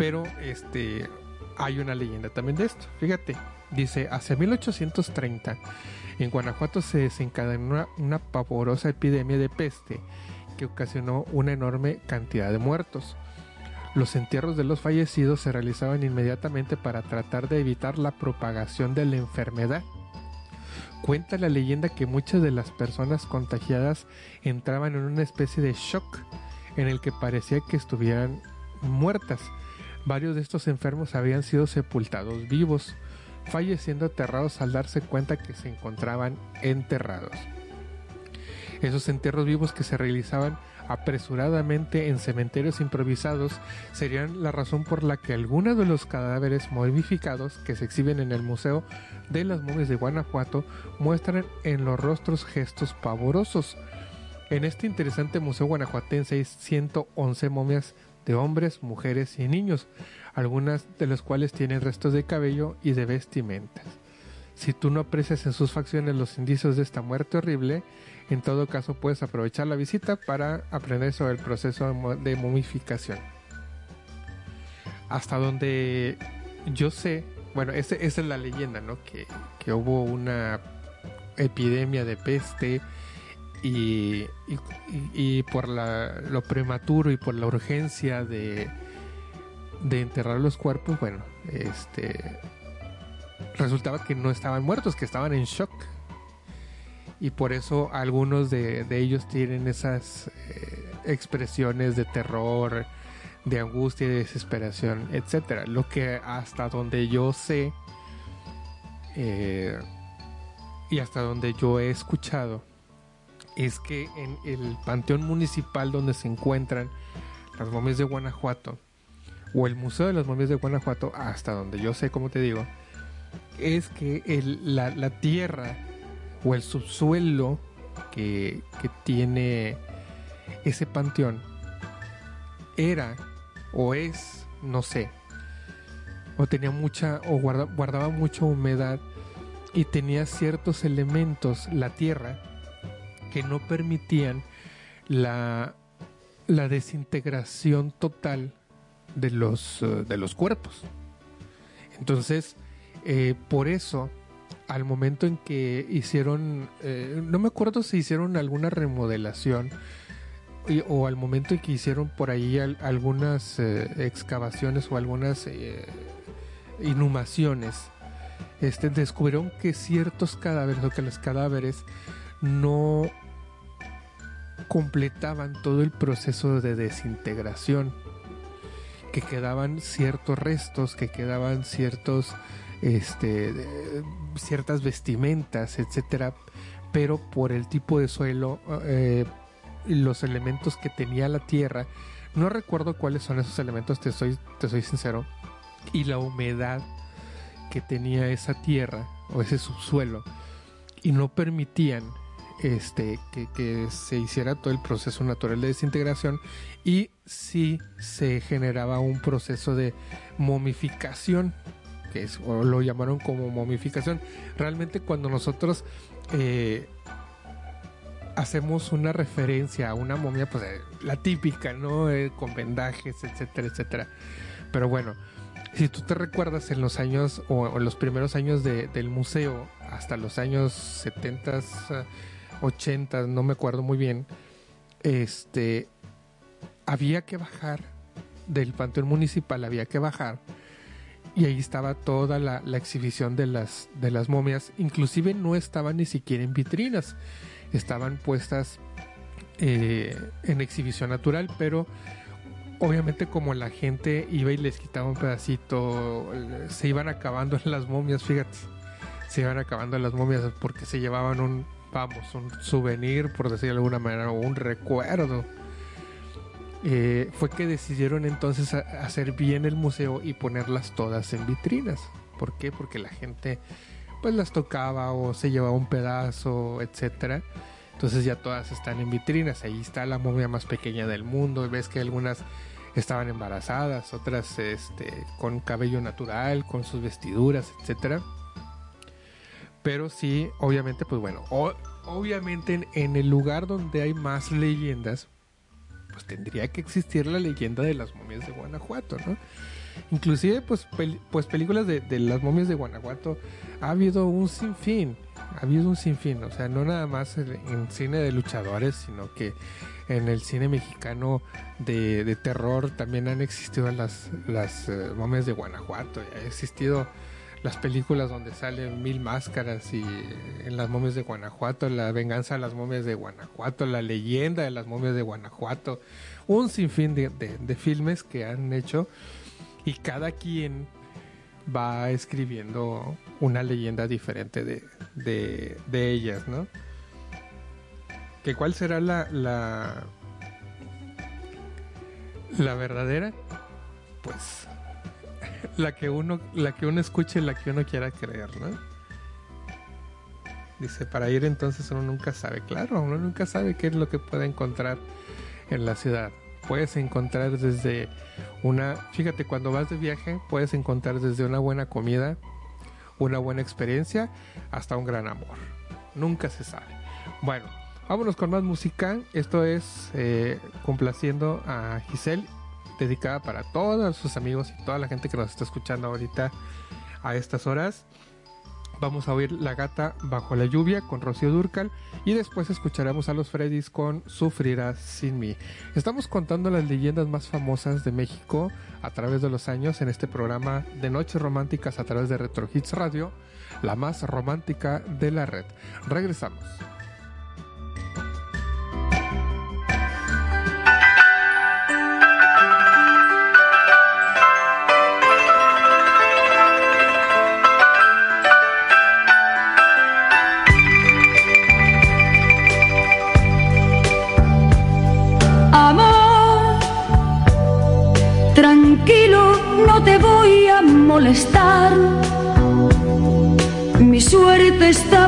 pero este hay una leyenda también de esto. Fíjate, dice, hacia 1830 en Guanajuato se desencadenó una, una pavorosa epidemia de peste que ocasionó una enorme cantidad de muertos. Los entierros de los fallecidos se realizaban inmediatamente para tratar de evitar la propagación de la enfermedad. Cuenta la leyenda que muchas de las personas contagiadas entraban en una especie de shock en el que parecía que estuvieran muertas. Varios de estos enfermos habían sido sepultados vivos, falleciendo aterrados al darse cuenta que se encontraban enterrados. Esos entierros vivos que se realizaban apresuradamente en cementerios improvisados serían la razón por la que algunos de los cadáveres momificados que se exhiben en el Museo de las Momias de Guanajuato muestran en los rostros gestos pavorosos. En este interesante museo guanajuatense hay 111 momias de hombres, mujeres y niños, algunas de las cuales tienen restos de cabello y de vestimentas. Si tú no aprecias en sus facciones los indicios de esta muerte horrible, en todo caso puedes aprovechar la visita para aprender sobre el proceso de mo- de momificación. Hasta donde yo sé, bueno, esa es la leyenda, ¿no? Que, que hubo una epidemia de peste y, por lo prematuro y por la urgencia de, de enterrar los cuerpos, bueno, este resultaba que no estaban muertos, que estaban en shock. Y por eso algunos de, ellos tienen esas eh, expresiones de terror, de angustia de desesperación, etcétera. Lo que hasta donde yo sé eh, y hasta donde yo he escuchado es que en el panteón municipal donde se encuentran las momias de Guanajuato o el Museo de las Momias de Guanajuato, hasta donde yo sé, como te digo, es que el- la, la tierra o el subsuelo que, que tiene ese panteón era o es, no sé, o tenía mucha, o guarda- guardaba mucha humedad y tenía ciertos elementos, la tierra, que no permitían la, la desintegración total de los, eh, de los cuerpos. Entonces, eh, por eso, al momento en que hicieron, eh, no me acuerdo si hicieron alguna remodelación o al momento en que hicieron por ahí al- algunas excavaciones o algunas inhumaciones, este, descubrieron que ciertos cadáveres o que los cadáveres no completaban todo el proceso de desintegración que quedaban ciertos restos, que quedaban ciertos, este, ciertas vestimentas, etcétera, pero por el tipo de suelo, eh, los elementos que tenía la tierra, no recuerdo cuáles son esos elementos, te soy, te soy sincero, y la humedad que tenía esa tierra o ese subsuelo, y no permitían este, que, se hiciera todo el proceso natural de desintegración y si se generaba un proceso de momificación, que es, o lo llamaron como momificación. Realmente cuando nosotros eh, hacemos una referencia a una momia, pues eh, la típica, ¿no? Eh, con vendajes, etcétera, etcétera. Pero bueno, si tú te recuerdas en los años o en los primeros años del museo, hasta los años 70, 80, no me acuerdo muy bien, este, había que bajar del Panteón Municipal, había que bajar y ahí estaba toda la, exhibición de las, de las momias, inclusive no estaban ni siquiera en vitrinas, estaban puestas eh, en exhibición natural, pero obviamente como la gente iba y les quitaba un pedacito, se iban acabando las momias, fíjate, se iban acabando las momias porque se llevaban un, vamos, un souvenir, por decirlo de alguna manera, o un recuerdo. Eh, fue que decidieron entonces hacer bien el museo y ponerlas todas en vitrinas. ¿Por qué? Porque la gente pues las tocaba o se llevaba un pedazo, etcétera. Entonces ya todas están en vitrinas. Ahí está la momia más pequeña del mundo. Ves que algunas estaban embarazadas, otras este, con cabello natural, con sus vestiduras, etcétera. Pero sí, obviamente, pues bueno, obviamente en, el lugar donde hay más leyendas, pues tendría que existir la leyenda de las momias de Guanajuato, ¿no? Inclusive, pues, pues películas de, de, las momias de Guanajuato ha habido un sinfín ha habido un sinfín, o sea, no nada más en, cine de luchadores, sino que en el cine mexicano de, terror también han existido las, las eh, momias de Guanajuato, ha existido las películas donde salen mil máscaras y en las momias de Guanajuato, la venganza de las momias de Guanajuato, la leyenda de las momias de Guanajuato, un sinfín de, de filmes que han hecho y cada quien va escribiendo una leyenda diferente de, de, ellas, ¿no? ¿Que cuál será la, la, la verdadera? Pues la que uno, la que uno escuche, la que uno quiera creer, ¿no? Dice, para ir entonces uno nunca sabe, claro, uno nunca sabe qué es lo que puede encontrar en la ciudad. Puedes encontrar desde una, fíjate, cuando vas de viaje, puedes encontrar desde una buena comida, una buena experiencia hasta un gran amor. Nunca se sabe. Bueno, vámonos con más música. Esto es eh, complaciendo a Giselle, dedicada para todos sus amigos y toda la gente que nos está escuchando ahorita a estas horas. Vamos a oír La gata bajo la lluvia con Rocío Durcal y después escucharemos a los Freddys con Sufrirás sin mí. Estamos contando las leyendas más famosas de México a través de los años en este programa de Noches Románticas a través de Retro Hits Radio, la más romántica de la red. Regresamos.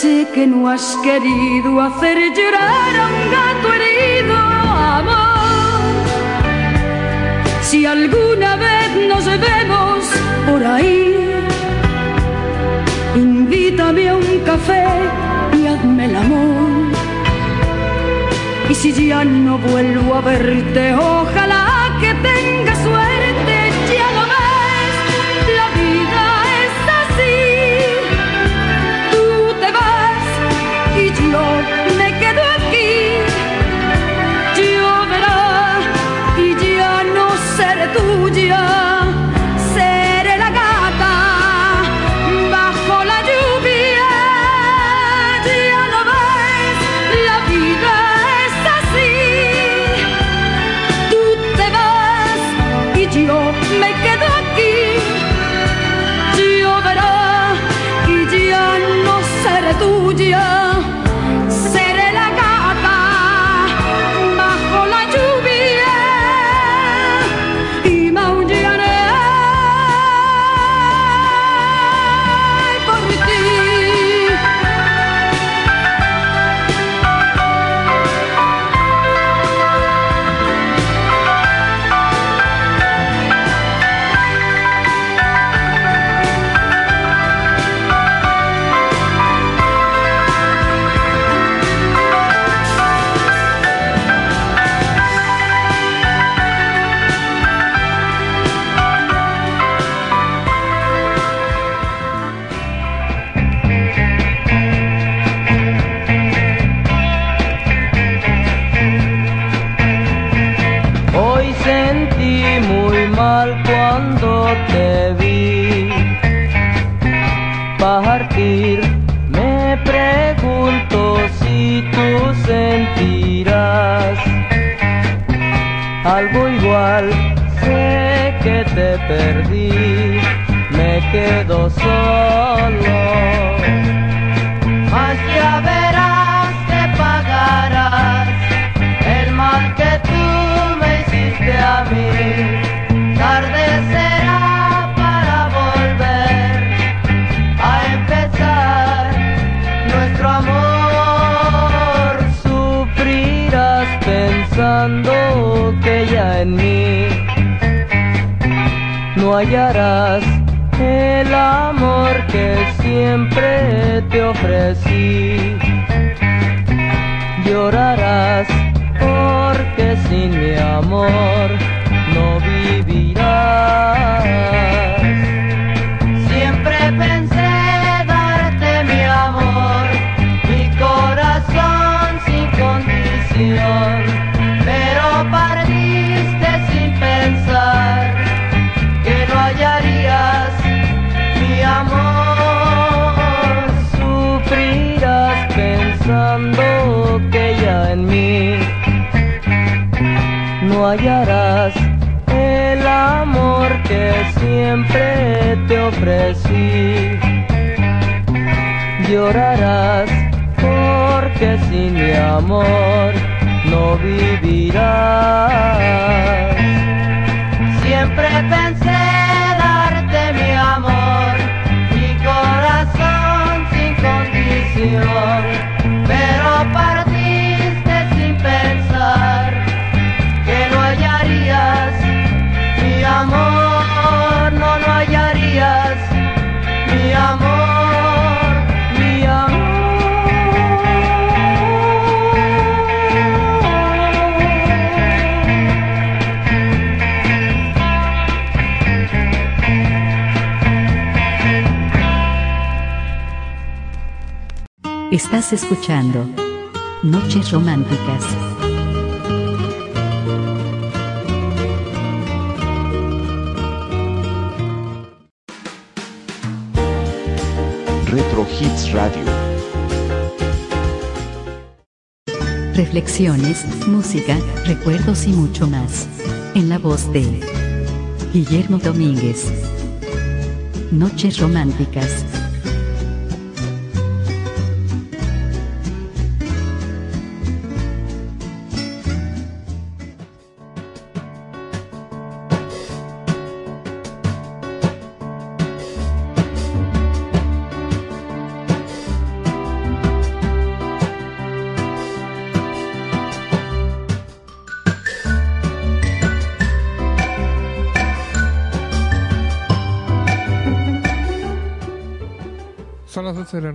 sé que no has querido hacer llorar a un gato herido, amor. Si alguna vez nos vemos por ahí, invítame a un café y hazme el amor. Y si ya no vuelvo a verte, ojalá que tenga no hallarás el amor que siempre te ofrecí. Llorarás porque sin mi amor no vivirás. Hallarás el amor que siempre te ofrecí. Llorarás porque sin mi amor no vivirás. Siempre pensé Estás escuchando Noches Románticas. Retro Hits Radio. Reflexiones, música, recuerdos y mucho más. En la voz de Guillermo Domínguez. Noches Románticas.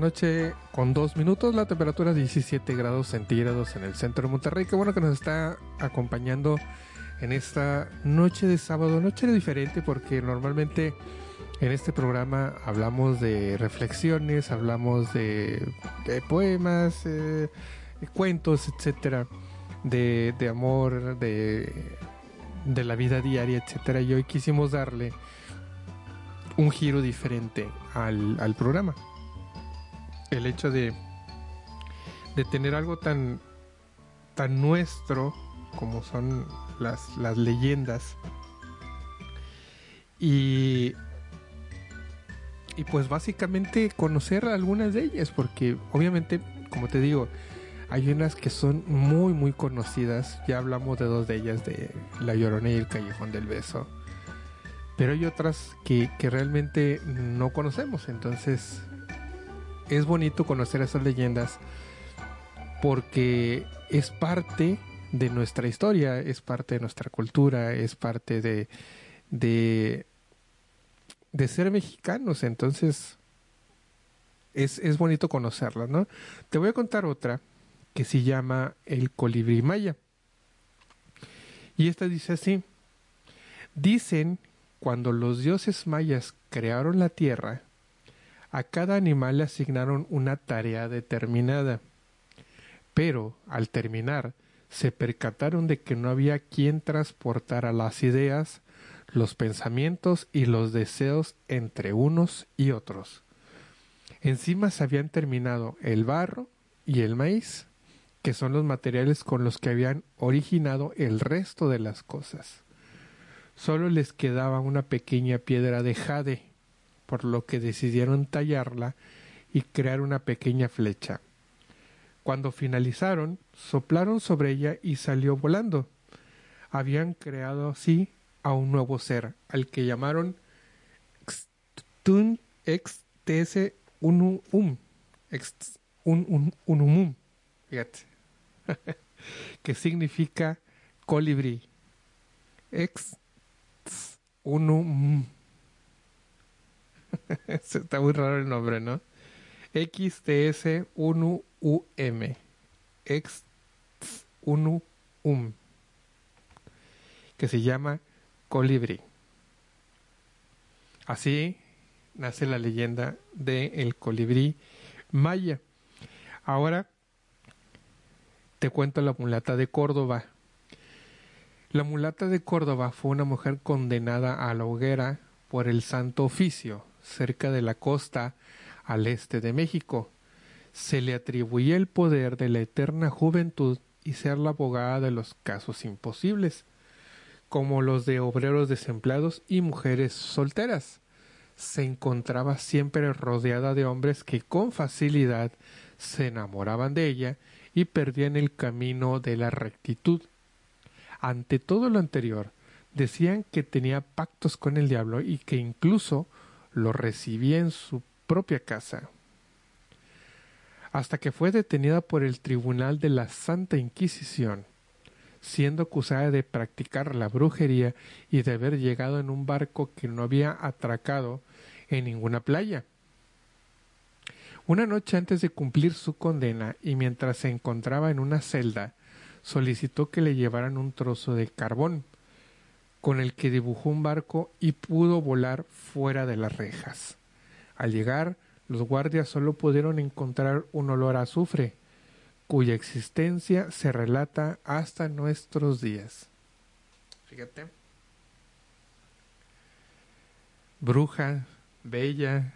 Noche con 2 minutos, la temperatura 17 grados centígrados en el centro de Monterrey. Qué bueno que nos está acompañando en esta noche de sábado, noche diferente porque normalmente en este programa hablamos de reflexiones, hablamos de, poemas, eh, cuentos, etcétera, de, amor, de, de la vida diaria, etcétera. Y hoy quisimos darle un giro diferente al programa. El hecho de, de tener algo tan, tan nuestro como son las, las leyendas. Y, y pues básicamente conocer algunas de ellas, porque obviamente, como te digo, hay unas que son muy, muy conocidas. Ya hablamos de dos de ellas, de La Llorona y el Callejón del Beso. Pero hay otras que, que realmente no conocemos. Entonces, es bonito conocer esas leyendas porque es parte de nuestra historia, es parte de nuestra cultura, es parte de, de, de ser mexicanos. Entonces, es, es bonito conocerla, ¿no? Te voy a contar otra que se llama El colibrí maya. Y esta dice así, dicen cuando los dioses mayas crearon la tierra, a cada animal le asignaron una tarea determinada. Pero, al terminar, se percataron de que no había quien transportara las ideas, los pensamientos y los deseos entre unos y otros. Encima se habían terminado el barro y el maíz, que son los materiales con los que habían originado el resto de las cosas. Solo les quedaba una pequeña piedra de jade, por lo que decidieron tallarla y crear una pequeña flecha. Cuando finalizaron, soplaron sobre ella y salió volando. Habían creado así a un nuevo ser, al que llamaron Xtun XTS Unum. Un, unumum. Fíjate. que significa colibrí. Ex unum. Está muy raro el nombre, ¿no? XTS1 UM. Ex 1 UM. Que se llama Colibri. Así nace la leyenda de el colibrí maya. Ahora te cuento la mulata de Córdoba. La mulata de Córdoba fue una mujer condenada a la hoguera por el Santo Oficio cerca de la costa al este de México se le atribuía el poder de la eterna juventud y ser la abogada de los casos imposibles, como los de obreros desempleados y mujeres solteras. Se encontraba siempre rodeada de hombres que con facilidad se enamoraban de ella y perdían el camino de la rectitud. Ante todo lo anterior, decían que tenía pactos con el diablo y que incluso lo recibía en su propia casa hasta que fue detenida por el Tribunal de la Santa Inquisición, siendo acusada de practicar la brujería y de haber llegado en un barco que no había atracado en ninguna playa. Una noche antes de cumplir su condena y mientras se encontraba en una celda, solicitó que le llevaran un trozo de carbón, con el que dibujó un barco y pudo volar fuera de las rejas. Al llegar, los guardias solo pudieron encontrar un olor a azufre, cuya existencia se relata hasta nuestros días. Fíjate. Bruja, bella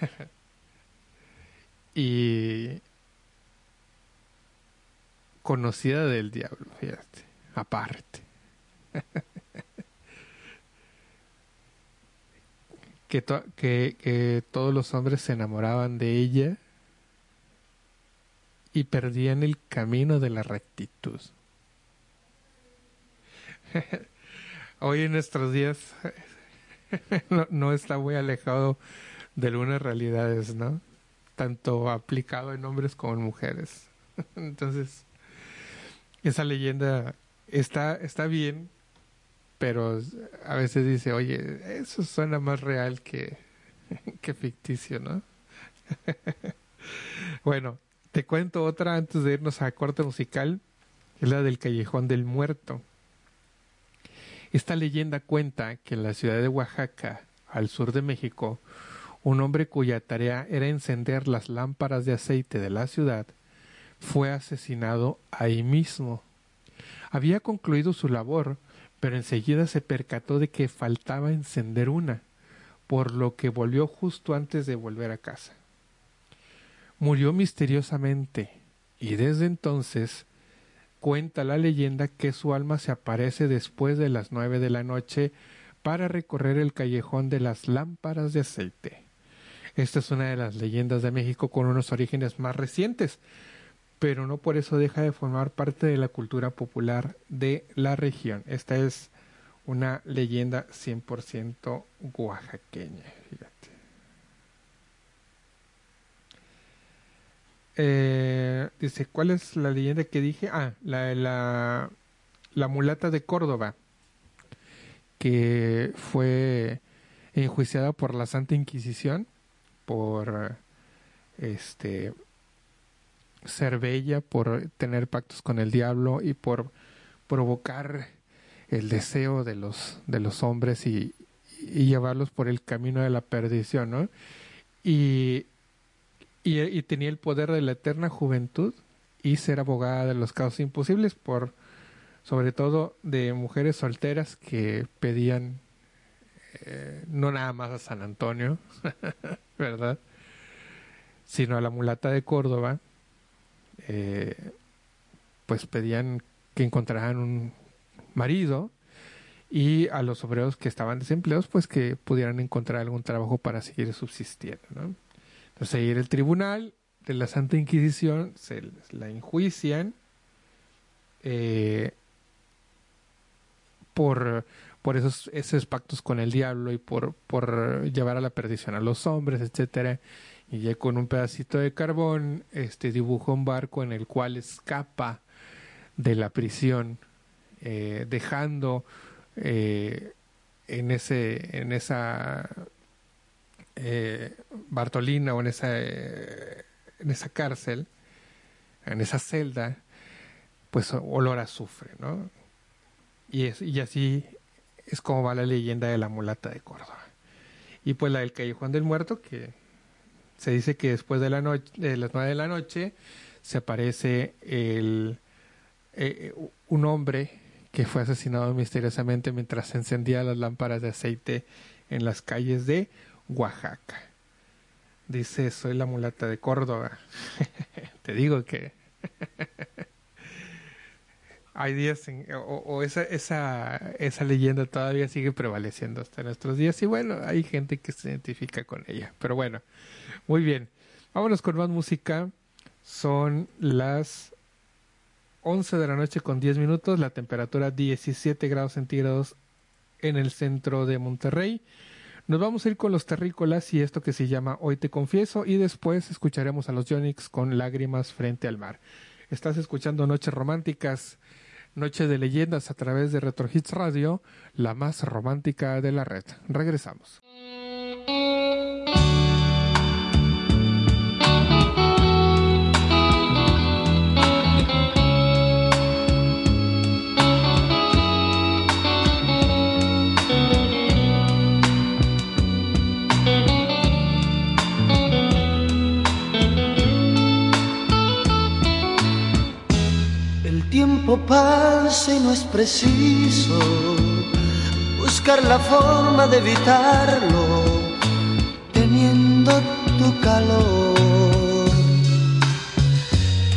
y conocida del diablo, fíjate, aparte. que, que, todos los hombres se enamoraban de ella y perdían el camino de la rectitud. Hoy en nuestros días no, no, está muy alejado de algunas realidades, ¿no? Tanto aplicado en hombres como en mujeres. Entonces, esa leyenda está, está bien, pero a veces dice, oye, eso suena más real que, que ficticio, ¿no? bueno, te cuento otra antes de irnos a corte musical, es la del Callejón del Muerto. Esta leyenda cuenta que en la ciudad de Oaxaca, al sur de México, un hombre cuya tarea era encender las lámparas de aceite de la ciudad, fue asesinado ahí mismo. Había concluido su labor, pero enseguida se percató de que faltaba encender una, por lo que volvió justo antes de volver a casa. Murió misteriosamente, y desde entonces cuenta la leyenda que su alma se aparece después de las nueve de la noche para recorrer el callejón de las lámparas de aceite. Esta es una de las leyendas de México con unos orígenes más recientes, pero no por eso deja de formar parte de la cultura popular de la región. Esta es una leyenda 100% oaxaqueña, fíjate. Eh, dice, ¿cuál es la leyenda que dije? Ah, la la, la mulata de Córdoba, que fue enjuiciada por la Santa Inquisición por este ser bella, por tener pactos con el diablo y por provocar el deseo de los de los hombres y, llevarlos por el camino de la perdición, ¿no? Y, y, y, tenía el poder de la eterna juventud y ser abogada de los casos imposibles por sobre todo de mujeres solteras que pedían eh, no nada más a San Antonio, ¿verdad? Sino a la mulata de Córdoba, eh, pues pedían que encontraran un marido y a los obreros que estaban desempleados, pues que pudieran encontrar algún trabajo para seguir subsistiendo. Entonces ahí el tribunal de la Santa Inquisición se la enjuician eh, por por esos, esos pactos con el diablo y por, por llevar a la perdición a los hombres, etcétera. Y ya con un pedacito de carbón, este dibuja un barco en el cual escapa de la prisión, eh, dejando eh, en ese, en esa eh, Bartolina o en esa, en esa cárcel, en esa celda, pues olor a azufre, ¿no? Y, y así es como va la leyenda de la mulata de Córdoba. Y pues la del Callejón del Muerto, que se dice que después de, la noche, de las nueve de la noche se aparece el, eh, un hombre que fue asesinado misteriosamente mientras se encendía las lámparas de aceite en las calles de Oaxaca. Dice, soy la mulata de Córdoba. Te digo que hay días o, esa, esa, esa leyenda todavía sigue prevaleciendo hasta nuestros días y bueno, hay gente que se identifica con ella. Pero bueno, muy bien. Vámonos con más música. Son las 11 de la noche con 10 minutos, la temperatura 17 grados centígrados en el centro de Monterrey. Nos vamos a ir con los terrícolas y esto que se llama Hoy te confieso y después escucharemos a los Yonix con lágrimas frente al mar. Estás escuchando Noches Románticas Noche de Leyendas a través de Retro Hits Radio, la más romántica de la red. Regresamos. Pasa y no es preciso buscar la forma de evitarlo teniendo tu calor.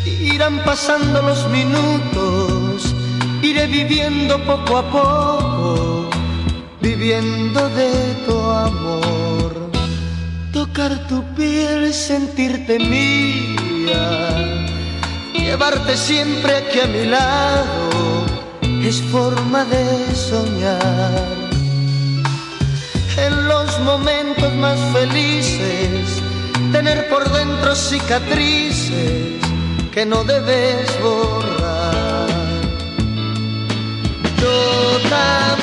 Irán pasando los minutos, iré viviendo poco a poco, viviendo de tu amor. Tocar tu piel, sentirte mía Llevarte siempre aquí a mi lado es forma de soñar. En los momentos más felices, tener por dentro cicatrices que no debes borrar. Yo también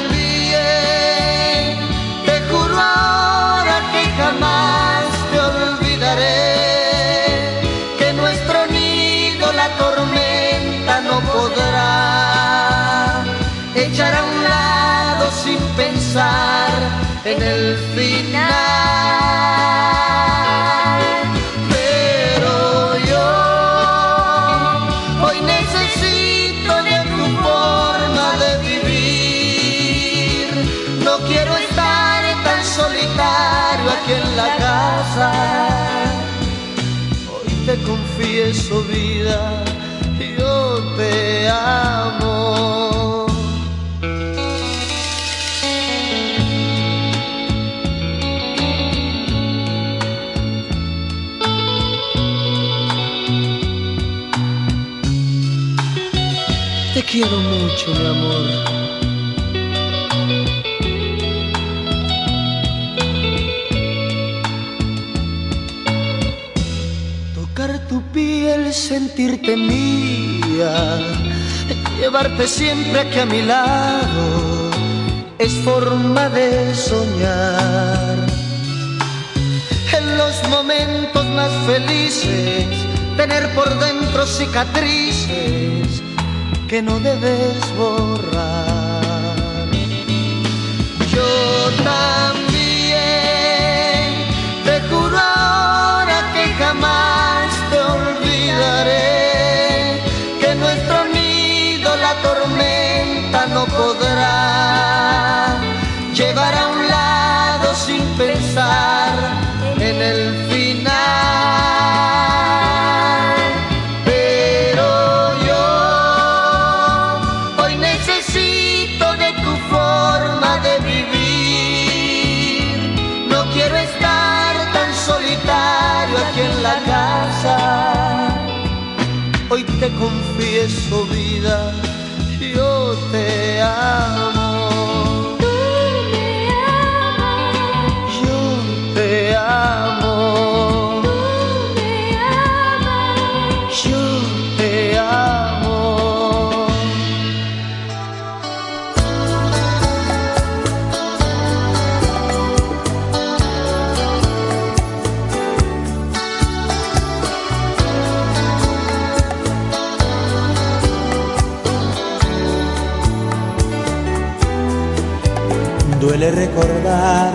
en el final. Pero yo hoy necesito de tu forma de vivir. No quiero estar tan solitario aquí en la casa. Hoy te confieso vida, yo te amo. Quiero mucho, mi amor. Tocar tu piel, sentirte mía, llevarte siempre aquí a mi lado, es forma de soñar. En los momentos más felices, tener por dentro cicatrices que no debes borrar. Confieso vida, yo te amo. Recordar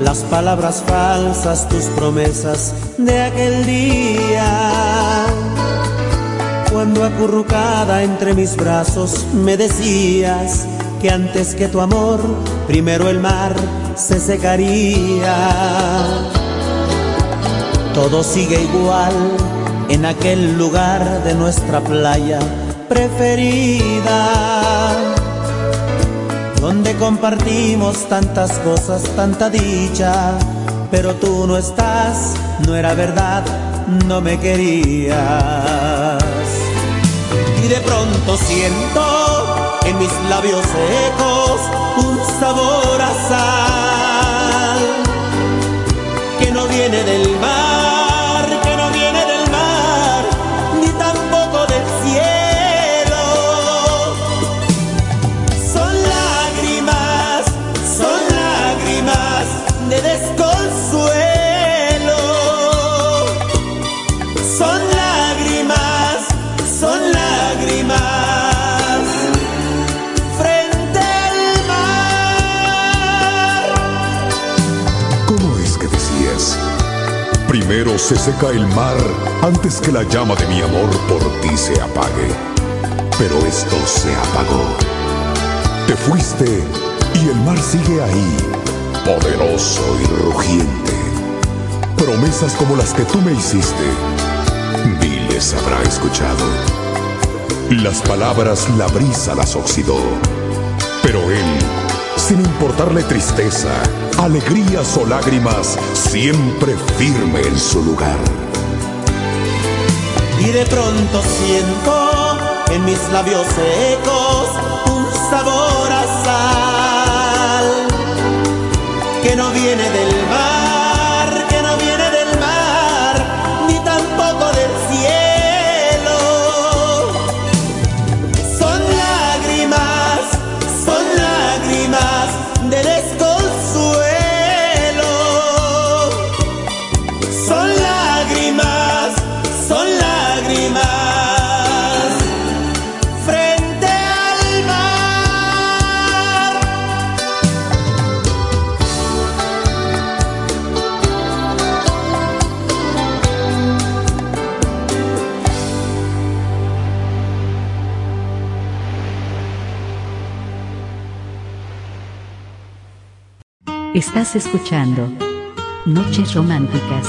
las palabras falsas, tus promesas de aquel día. Cuando acurrucada entre mis brazos me decías que antes que tu amor, primero el mar se secaría. Todo sigue igual en aquel lugar de nuestra playa preferida donde compartimos tantas cosas, tanta dicha, pero tú no estás, no era verdad, no me querías. Y de pronto siento en mis labios secos un sabor a sal que no viene del mar, Primero se seca el mar antes que la llama de mi amor por ti se apague. Pero esto se apagó. Te fuiste y el mar sigue ahí, poderoso y rugiente. Promesas como las que tú me hiciste, ni les habrá escuchado. Las palabras la brisa las oxidó, pero él, sin importarle tristeza, alegrías o lágrimas, siempre firme en su lugar. Y de pronto siento en mis labios secos un sabor a sal que no viene del mar, Estás escuchando Noches Románticas.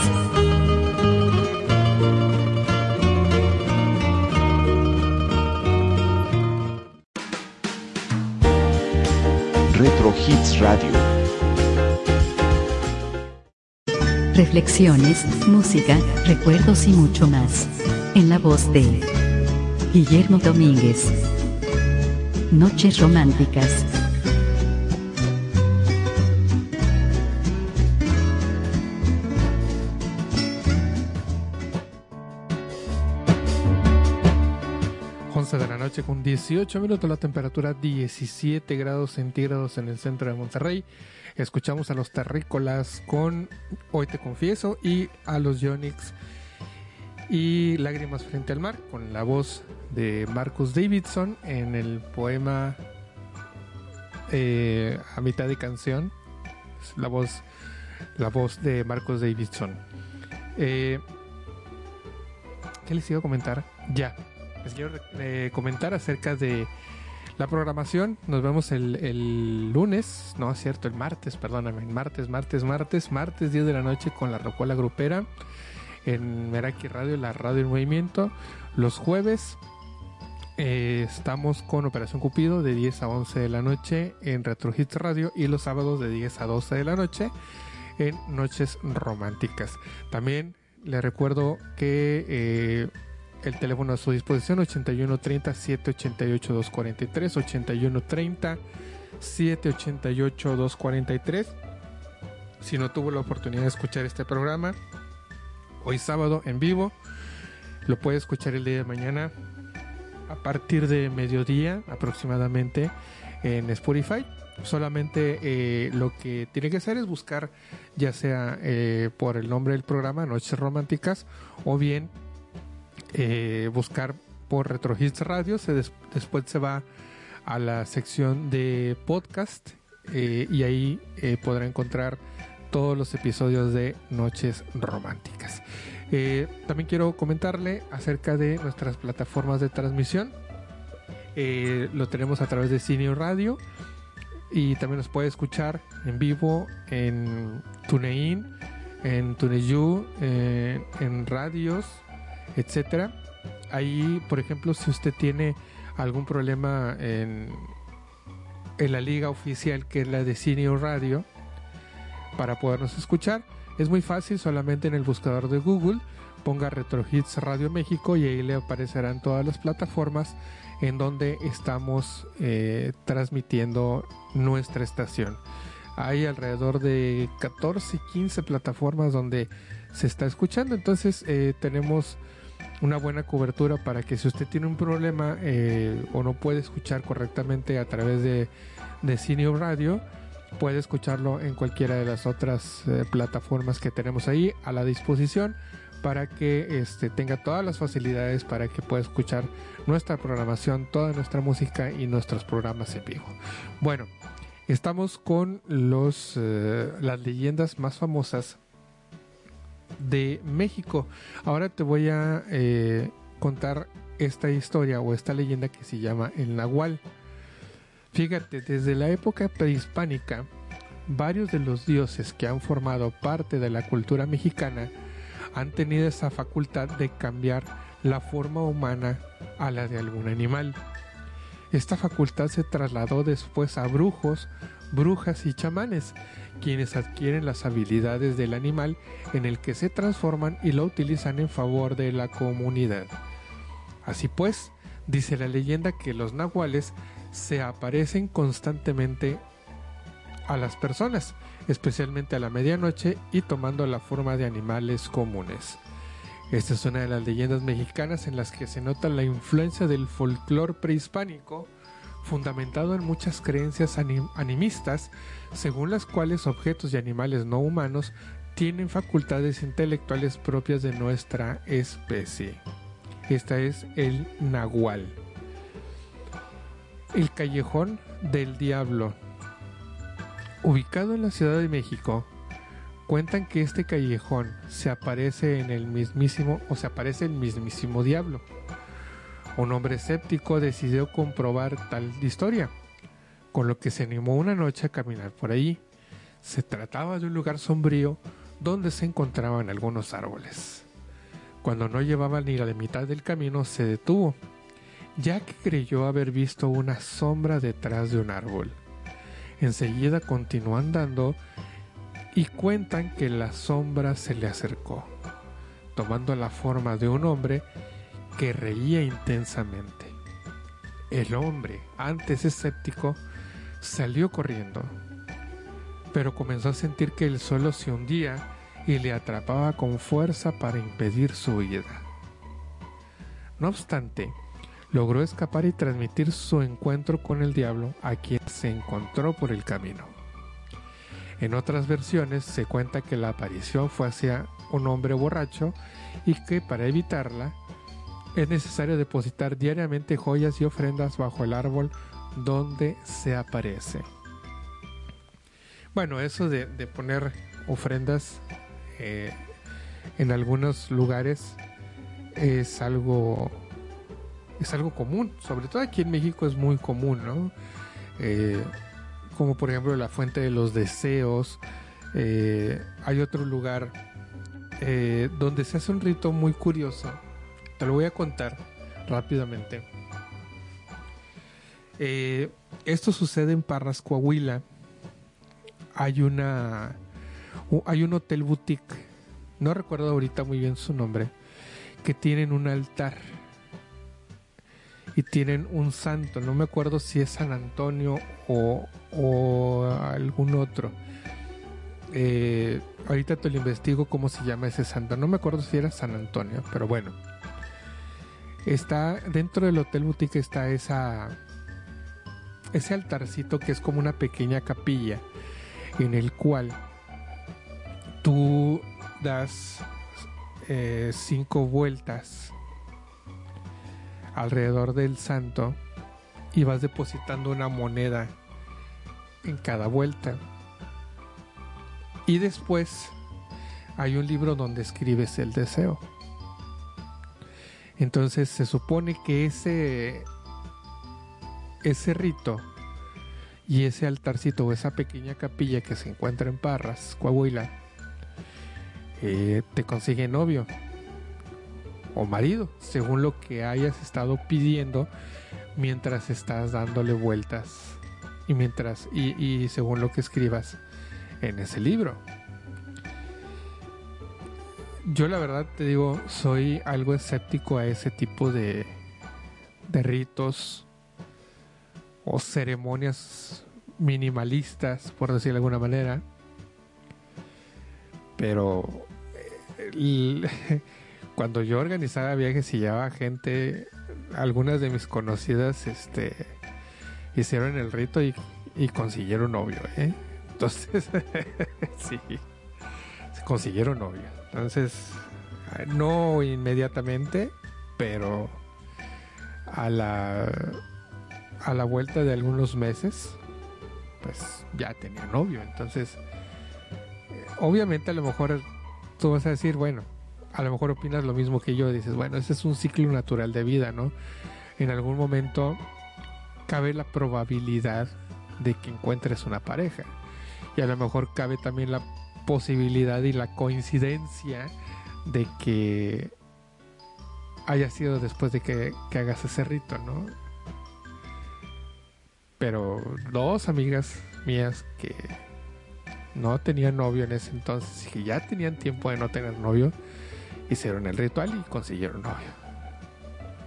Retro Hits Radio. Reflexiones, música, recuerdos y mucho más. En la voz de Guillermo Domínguez. Noches Románticas. 18 minutos, la temperatura 17 grados centígrados en el centro de Monterrey. Escuchamos a los terrícolas con Hoy te confieso y a los Yonix y Lágrimas frente al mar con la voz de Marcus Davidson en el poema eh, a mitad de canción. La voz, la voz de Marcus Davidson. Eh, ¿Qué les iba a comentar? Ya, quiero eh, comentar acerca de la programación. Nos vemos el, lunes, no es cierto, el martes, perdóname, martes, martes, martes, martes 10 de la noche con la Rocola Grupera en Meraki Radio, la radio en movimiento. Los jueves eh, estamos con Operación Cupido de 10 a 11 de la noche en Retro Hits Radio y los sábados de 10 a 12 de la noche en Noches Románticas. También les recuerdo que eh, el teléfono a su disposición 8130 788 243 8130 788 243 si no tuvo la oportunidad de escuchar este programa hoy sábado en vivo lo puede escuchar el día de mañana a partir de mediodía aproximadamente en Spotify. Solamente eh, lo que tiene que hacer es buscar ya sea eh, por el nombre del programa Noches Románticas o bien eh, buscar por Retro Hits Radio, se después se va a la sección de podcast eh, y ahí eh, podrá encontrar todos los episodios de Noches Románticas. también quiero comentarle acerca de nuestras plataformas de transmisión. lo tenemos a través de Cine Radio y también nos puede escuchar en vivo en TuneIn, en TuneYou, en radios etcétera. Ahí, por ejemplo, si usted tiene algún problema en, en la liga oficial que es la de Cine Radio, para podernos escuchar, es muy fácil, solamente en el buscador de Google ponga Retro Hits Radio México y ahí le aparecerán todas las plataformas en donde estamos eh, transmitiendo nuestra estación. Hay alrededor de 14, 15 plataformas donde se está escuchando, entonces eh, tenemos una buena cobertura para que si usted tiene un problema eh, o no puede escuchar correctamente a través de, de Radio, puede escucharlo en cualquiera de las otras eh, plataformas que tenemos ahí a la disposición para que este, tenga todas las facilidades para que pueda escuchar nuestra programación, toda nuestra música y nuestros programas en vivo. Bueno, estamos con los, eh, las leyendas más famosas de México. Ahora te voy a eh, contar esta historia o esta leyenda que se llama el Nahual. Fíjate, desde la época prehispánica, varios de los dioses que han formado parte de la cultura mexicana han tenido esa facultad de cambiar la forma humana a la de algún animal. Esta facultad se trasladó después a brujos, brujas y chamanes, quienes adquieren las habilidades del animal en el que se transforman y lo utilizan en favor de la comunidad. Así pues, dice la leyenda que los nahuales se aparecen constantemente a las personas, especialmente a la medianoche y tomando la forma de animales comunes. Esta es una de las leyendas mexicanas en las que se nota la influencia del folclore prehispánico fundamentado en muchas creencias animistas, según las cuales objetos y animales no humanos tienen facultades intelectuales propias de nuestra especie. Esta es el Nahual. El Callejón del Diablo. Ubicado en la Ciudad de México, cuentan que este callejón se aparece en el mismísimo o se aparece el mismísimo diablo un hombre escéptico decidió comprobar tal historia, con lo que se animó una noche a caminar por ahí. Se trataba de un lugar sombrío donde se encontraban algunos árboles. Cuando no llevaba ni la mitad del camino se detuvo, ya que creyó haber visto una sombra detrás de un árbol. Enseguida continuó andando y cuentan que la sombra se le acercó, tomando la forma de un hombre que reía intensamente. El hombre, antes escéptico, salió corriendo, pero comenzó a sentir que el suelo se hundía y le atrapaba con fuerza para impedir su huida. No obstante, logró escapar y transmitir su encuentro con el diablo a quien se encontró por el camino. En otras versiones se cuenta que la aparición fue hacia un hombre borracho y que para evitarla es necesario depositar diariamente joyas y ofrendas bajo el árbol donde se aparece. Bueno, eso de, de poner ofrendas eh, en algunos lugares es algo es algo común, sobre todo aquí en México es muy común, ¿no? Eh, como por ejemplo la fuente de los deseos. Eh, hay otro lugar donde se hace un rito muy curioso. Te lo voy a contar rápidamente. Eh, esto sucede en Parras, Coahuila. Hay una. Hay un hotel boutique. No recuerdo ahorita muy bien su nombre. Que tienen un altar. Y tienen un santo. No me acuerdo si es San Antonio o, o algún otro. Eh, ahorita te lo investigo cómo se llama ese santo. No me acuerdo si era San Antonio, pero bueno. Está dentro del hotel boutique está esa ese altarcito que es como una pequeña capilla en el cual tú das eh, cinco vueltas alrededor del santo y vas depositando una moneda en cada vuelta. Y después hay un libro donde escribes el deseo. Entonces se supone que ese ese rito y ese altarcito o esa pequeña capilla que se encuentra en Parras, Coahuila, eh, te consigue novio o marido, según lo que hayas estado pidiendo mientras estás dándole vueltas y mientras y, según lo que escribas en ese libro. Yo la verdad te digo, soy algo escéptico a ese tipo de, de ritos o ceremonias minimalistas, por decir de alguna manera. Pero eh, cuando yo organizaba viajes y llevaba gente, algunas de mis conocidas este, hicieron el rito y, consiguieron novio. ¿eh? Entonces, sí, consiguieron novio. Entonces, no inmediatamente, pero a la a la vuelta de algunos meses, pues ya tenía novio. Entonces, eh, obviamente a lo mejor tú vas a decir, bueno, a lo mejor opinas lo mismo que yo, dices, bueno, ese es un ciclo natural de vida, ¿no? En algún momento cabe la probabilidad de que encuentres una pareja. Y a lo mejor cabe también la posibilidad y la coincidencia de que haya sido después de que, que hagas ese rito, ¿no? Pero dos amigas mías que no tenían novio en ese entonces y que ya tenían tiempo de no tener novio, hicieron el ritual y consiguieron novio.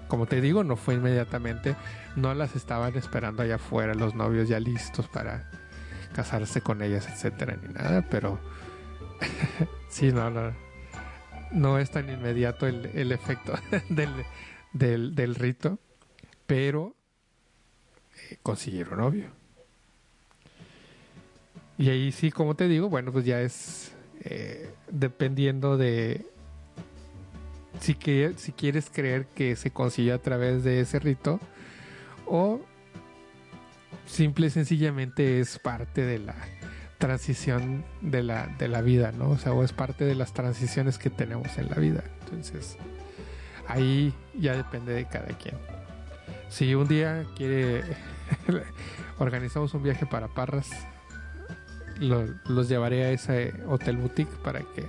Como te digo, no fue inmediatamente, no las estaban esperando allá afuera los novios ya listos para casarse con ellas, etcétera, ni nada, pero sí, no, no, no es tan inmediato el, el efecto del, del, del rito, pero consiguieron novio. Y ahí sí, como te digo, bueno, pues ya es eh, dependiendo de si, que, si quieres creer que se consiguió a través de ese rito o simple y sencillamente es parte de la transición de la, de la vida, ¿no? O sea, o es parte de las transiciones que tenemos en la vida. Entonces, ahí ya depende de cada quien. Si un día quiere, organizamos un viaje para Parras, lo- los llevaré a ese hotel boutique para que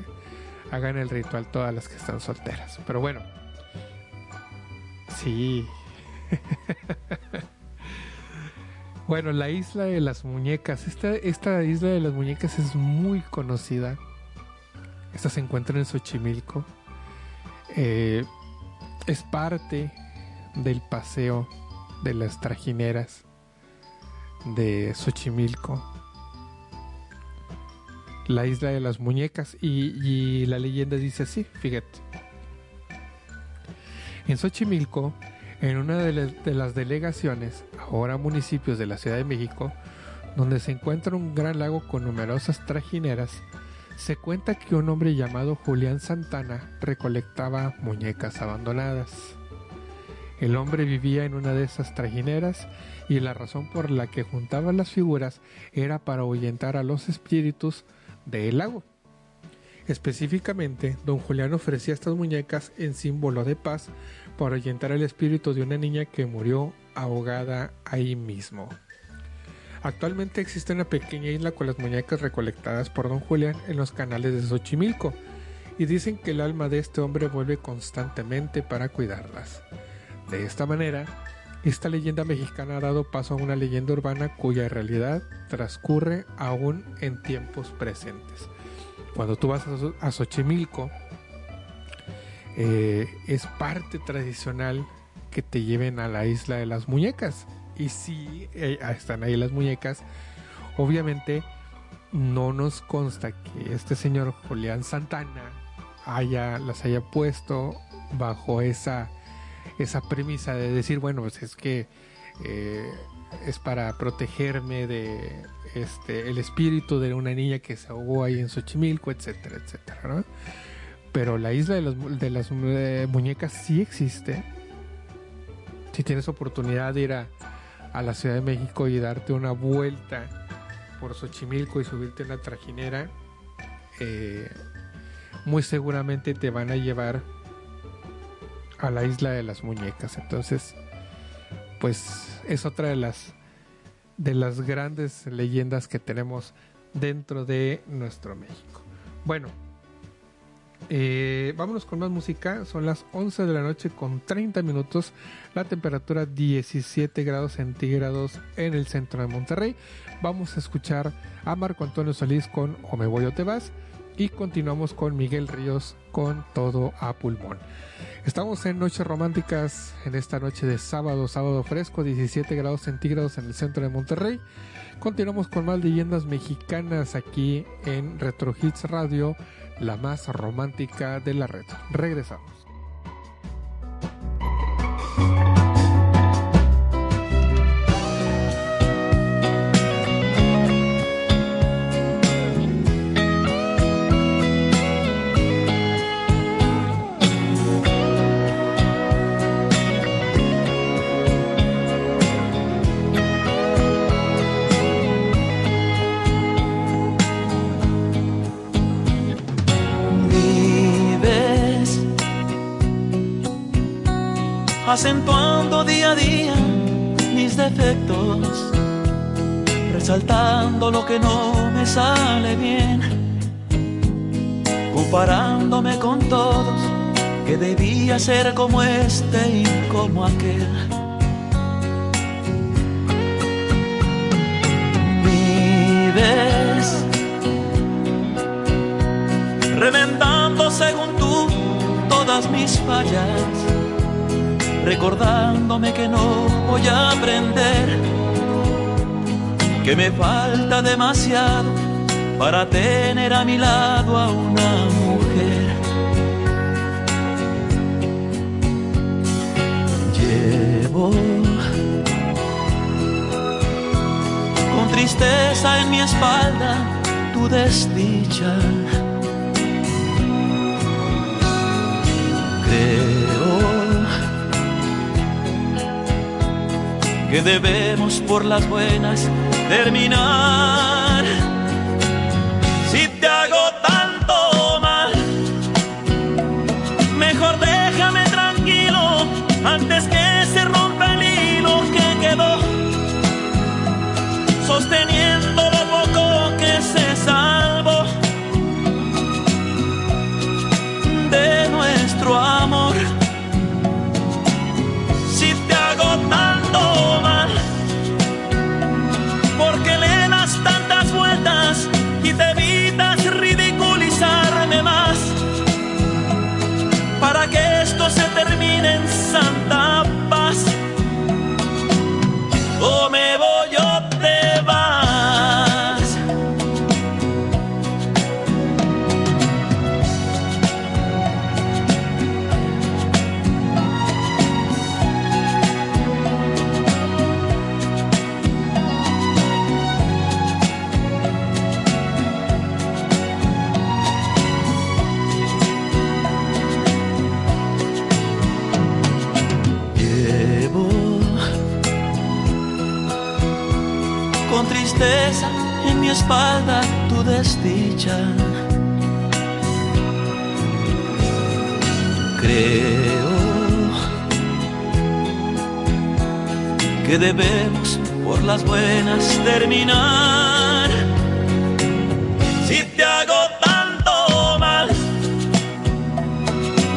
hagan el ritual todas las que están solteras. Pero bueno, sí. bueno, la isla de las muñecas. Esta, esta isla de las muñecas es muy conocida. Esta se encuentra en Xochimilco. Eh, es parte del paseo de las trajineras de Xochimilco. La isla de las muñecas. Y, la leyenda dice así, fíjate. En Xochimilco, en una de, de las delegaciones, ahora municipios de la Ciudad de México, donde se encuentra un gran lago con numerosas trajineras, se cuenta que un hombre llamado Julián Santana recolectaba muñecas abandonadas. El hombre vivía en una de esas trajineras y la razón por la que juntaba las figuras era para ahuyentar a los espíritus del lago. Específicamente, don Julián ofrecía estas muñecas en símbolo de paz para ahuyentar el espíritu de una niña que murió ahogada ahí mismo. Actualmente existe una pequeña isla con las muñecas recolectadas por don Julián en los canales de Xochimilco y dicen que el alma de este hombre vuelve constantemente para cuidarlas. De esta manera, esta leyenda mexicana ha dado paso a una leyenda urbana cuya realidad transcurre aún en tiempos presentes. Cuando tú vas a Xo- a Xochimilco, eh, es parte tradicional que te lleven a la isla de las muñecas. Y si están ahí las muñecas, obviamente no nos consta que este señor Julián Santana haya, las haya puesto bajo esa, esa premisa de decir, bueno, pues es que eh, es para protegerme de este el espíritu de una niña que se ahogó ahí en Xochimilco, etcétera, etcétera, ¿no? Pero la isla de, los- de las eh, muñecas sí existe. Si tienes oportunidad de ir a, a la Ciudad de México y darte una vuelta por Xochimilco y subirte en la trajinera, eh, muy seguramente te van a llevar a la isla de las muñecas. Entonces, pues es otra de las de las grandes leyendas que tenemos dentro de nuestro México. Bueno, eh, vámonos con más música. Son las 11 de la noche con 30 minutos. La temperatura 17 grados centígrados en el centro de Monterrey. Vamos a escuchar a Marco Antonio Solís con O me voy o te vas. Y continuamos con Miguel Ríos con Todo a Pulmón. Estamos en Noches Románticas en esta noche de sábado, sábado fresco, 17 grados centígrados en el centro de Monterrey. Continuamos con más leyendas mexicanas aquí en Retro Hits Radio, la más romántica de la red. Regresamos. Acentuando día a día mis defectos, resaltando lo que no me sale bien, comparándome con todos que debía ser como este y como aquel. Vives remendando según tú todas mis fallas, recordándome que no voy a aprender, que me falta demasiado para tener a mi lado a una mujer. Llevo con tristeza en mi espalda tu desdicha. Que debemos por las buenas terminar. tristeza, en mi espalda tu desdicha. Creo que debemos por las buenas terminar. Si te hago tanto mal,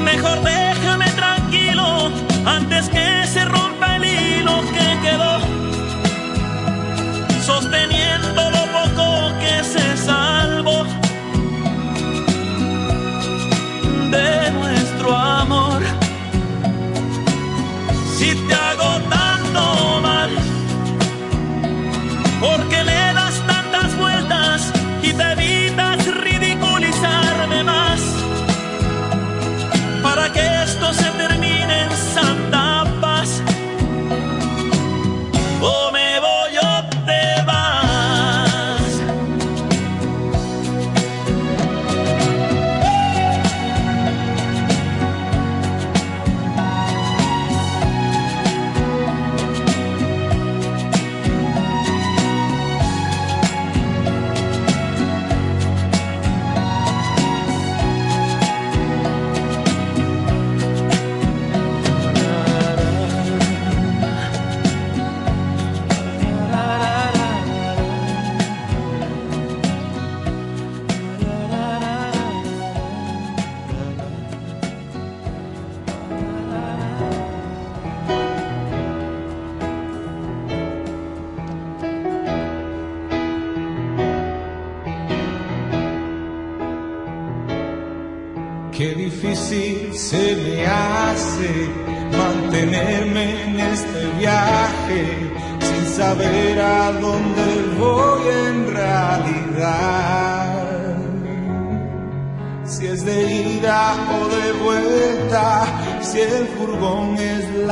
mejor de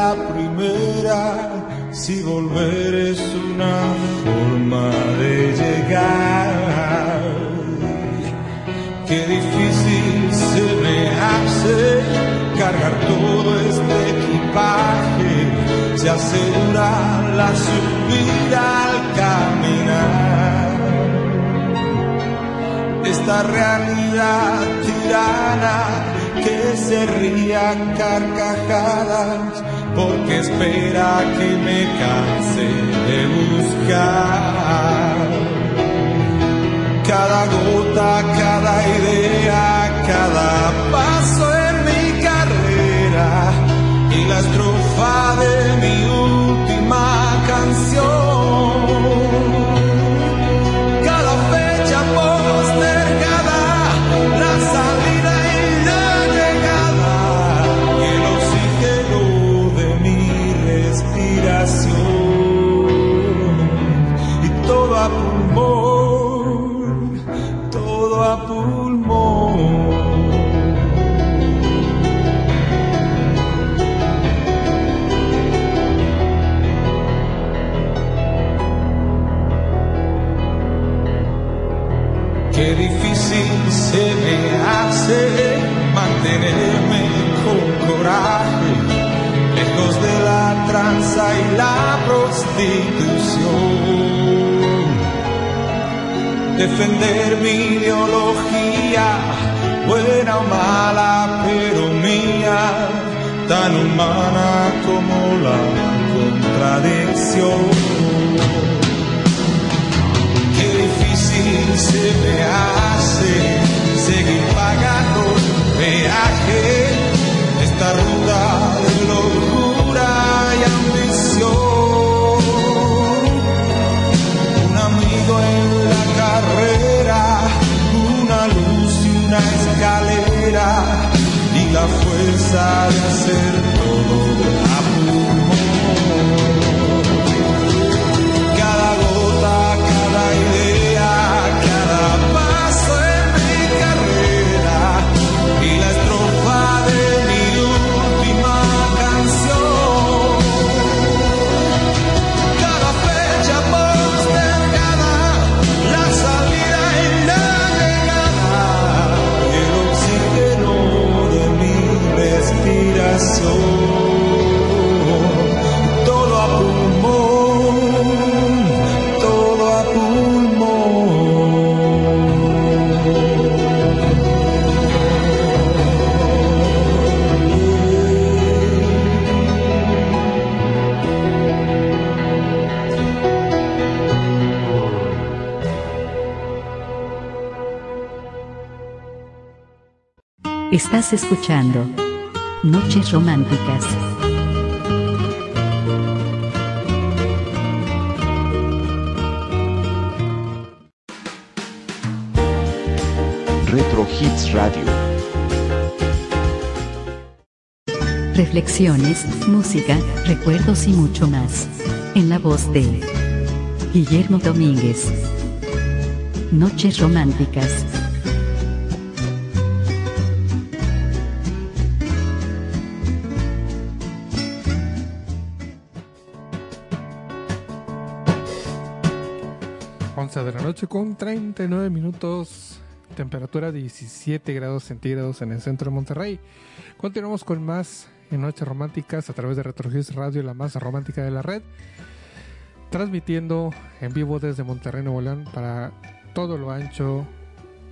la primera, si volver es una forma de llegar. Qué difícil se me hace cargar todo este equipaje, se asegura la subida al caminar. Esta realidad tirana que se ría carcajadas porque espera que me canse de buscar. Cada gota, cada idea, cada paso en mi carrera y la estrofa de mi última canción. Estás escuchando Noches Románticas. Retro Hits Radio. Reflexiones, música, recuerdos y mucho más. En la voz de Guillermo Domínguez. Noches Románticas. Con 39 minutos, temperatura 17 grados centígrados en el centro de Monterrey. Continuamos con más Noches Románticas a través de Retrogis Radio, la más romántica de la red, transmitiendo en vivo desde Monterrey, Nuevo León, para todo lo ancho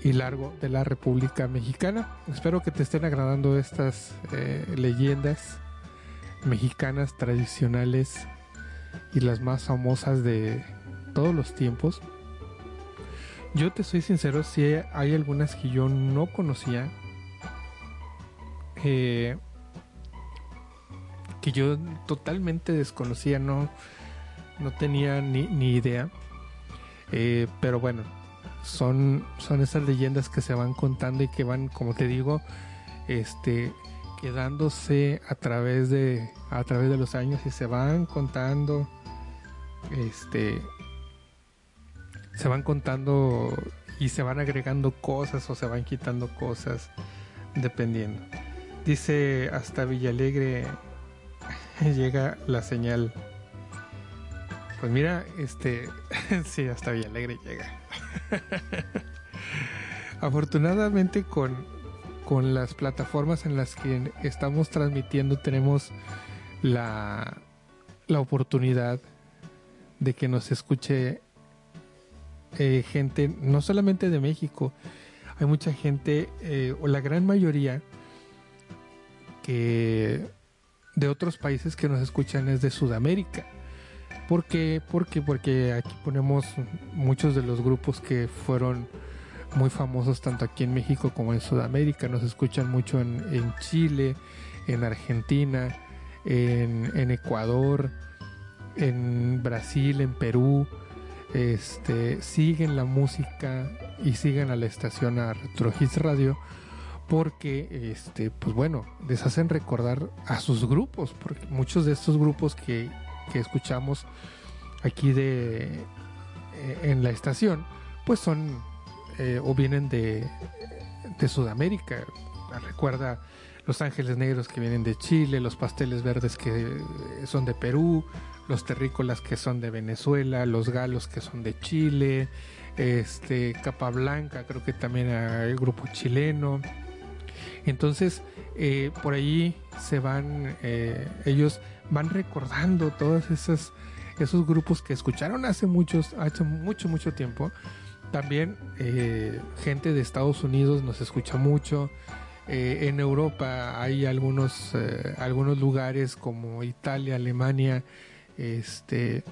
y largo de la República Mexicana. Espero que te estén agradando estas eh, leyendas mexicanas tradicionales y las más famosas de todos los tiempos. Yo te soy sincero, si hay algunas que yo no conocía, eh, que yo totalmente desconocía, no, no tenía ni, ni idea. Eh, pero bueno, son, son esas leyendas que se van contando y que van, como te digo, este quedándose a través de a través de los años y se van contando este se van contando y se van agregando cosas o se van quitando cosas dependiendo. Dice hasta Villalegre llega la señal. Pues mira este sí hasta Villalegre llega. Afortunadamente con con las plataformas en las que estamos transmitiendo tenemos la, la oportunidad de que nos escuche eh, gente, no solamente de México, hay mucha gente, eh, o la gran mayoría, que de otros países que nos escuchan es de Sudamérica. ¿Por qué? Porque, porque aquí ponemos muchos de los grupos que fueron muy famosos tanto aquí en México como en Sudamérica. Nos escuchan mucho en, Chile, en Argentina, en, en, Ecuador, en Brasil, en Perú. Este, siguen la música y siguen a la estación a Retro Hits Radio porque este pues bueno les hacen recordar a sus grupos porque muchos de estos grupos que, escuchamos aquí de eh, en la estación pues son eh, o vienen de, de Sudamérica. Recuerda los ángeles negros que vienen de Chile, los pasteles verdes que son de Perú, los terrícolas que son de Venezuela, los galos que son de Chile, este Capa Blanca, creo que también el grupo chileno. Entonces, eh, por ahí se van, eh, ellos van recordando todos esos, esos grupos que escucharon hace muchos, hace mucho, mucho tiempo también eh, gente de Estados Unidos nos escucha mucho. En Europa hay algunos, algunos lugares como Italia, Alemania, este,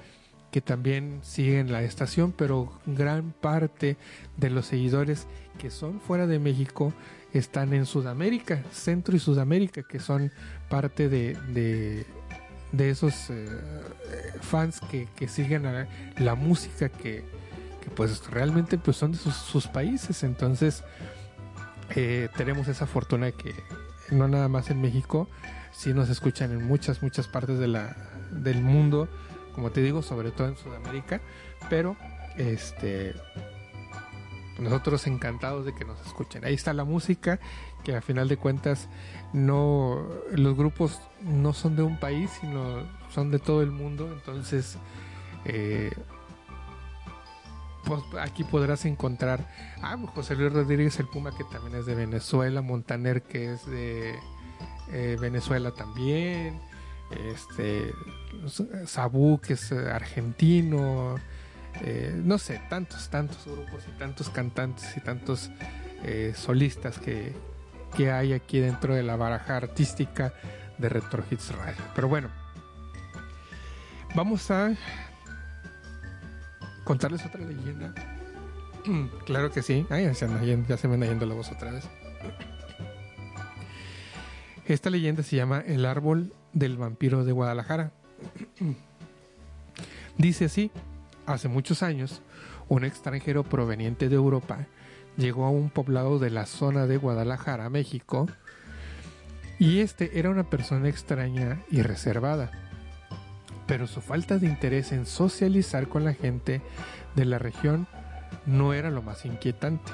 que también siguen la estación, pero gran parte de los seguidores que son fuera de México están en Sudamérica, Centro y Sudamérica, que son parte de, de, esos eh, fans que, que siguen la música que, pues realmente pues son de sus, sus países. Entonces eh, tenemos esa fortuna de que no nada más en México sí nos escuchan en muchas muchas partes de la, del mundo como te digo sobre todo en Sudamérica pero este nosotros encantados de que nos escuchen. Ahí está la música que a final de cuentas no los grupos no son de un país sino son de todo el mundo entonces eh, pues aquí podrás encontrar a ah, José Luis Rodríguez el Puma que también es de Venezuela, Montaner que es de eh, Venezuela también, este Sabu que es argentino, eh, no sé, tantos, tantos grupos y tantos cantantes y tantos eh, solistas que, que hay aquí dentro de la baraja artística de Retro Hits Radio. Pero bueno, vamos a contarles otra leyenda. claro que sí. Ay, ya, se me anda yendo la voz otra vez. Esta leyenda se llama El árbol del vampiro de Guadalajara. Dice así, hace muchos años, un extranjero proveniente de Europa llegó a un poblado de la zona de Guadalajara, México, y este era una persona extraña y reservada. Pero su falta de interés en socializar con la gente de la región no era lo más inquietante.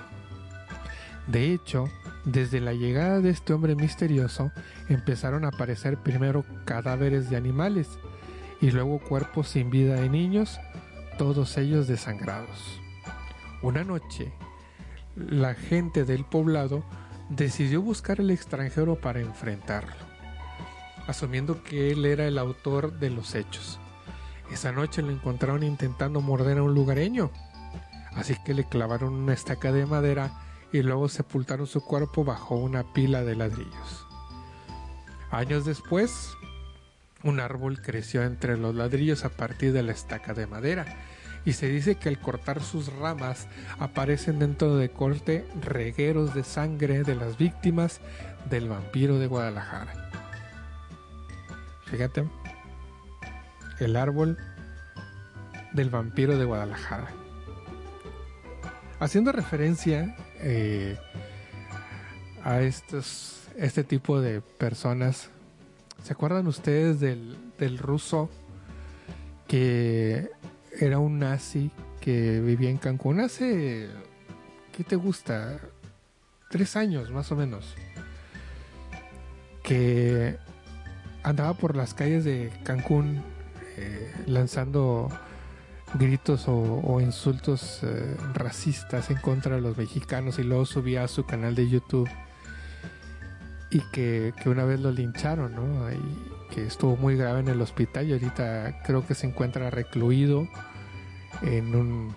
De hecho, desde la llegada de este hombre misterioso empezaron a aparecer primero cadáveres de animales y luego cuerpos sin vida de niños, todos ellos desangrados. Una noche, la gente del poblado decidió buscar al extranjero para enfrentarlo, asumiendo que él era el autor de los hechos. Esa noche lo encontraron intentando morder a un lugareño, así que le clavaron una estaca de madera y luego sepultaron su cuerpo bajo una pila de ladrillos. Años después, un árbol creció entre los ladrillos a partir de la estaca de madera y se dice que al cortar sus ramas aparecen dentro de corte regueros de sangre de las víctimas del vampiro de Guadalajara. Fíjate, el árbol del vampiro de Guadalajara. Haciendo referencia eh, a este tipo de personas, ¿se acuerdan ustedes del, del ruso que era un nazi que vivía en Cancún hace, ¿qué te gusta? Tres años más o menos. Que andaba por las calles de Cancún eh, lanzando gritos o, insultos eh, racistas en contra de los mexicanos y luego subía a su canal de YouTube y que, que una vez lo lincharon, ¿no? Que estuvo muy grave en el hospital y ahorita creo que se encuentra recluido en un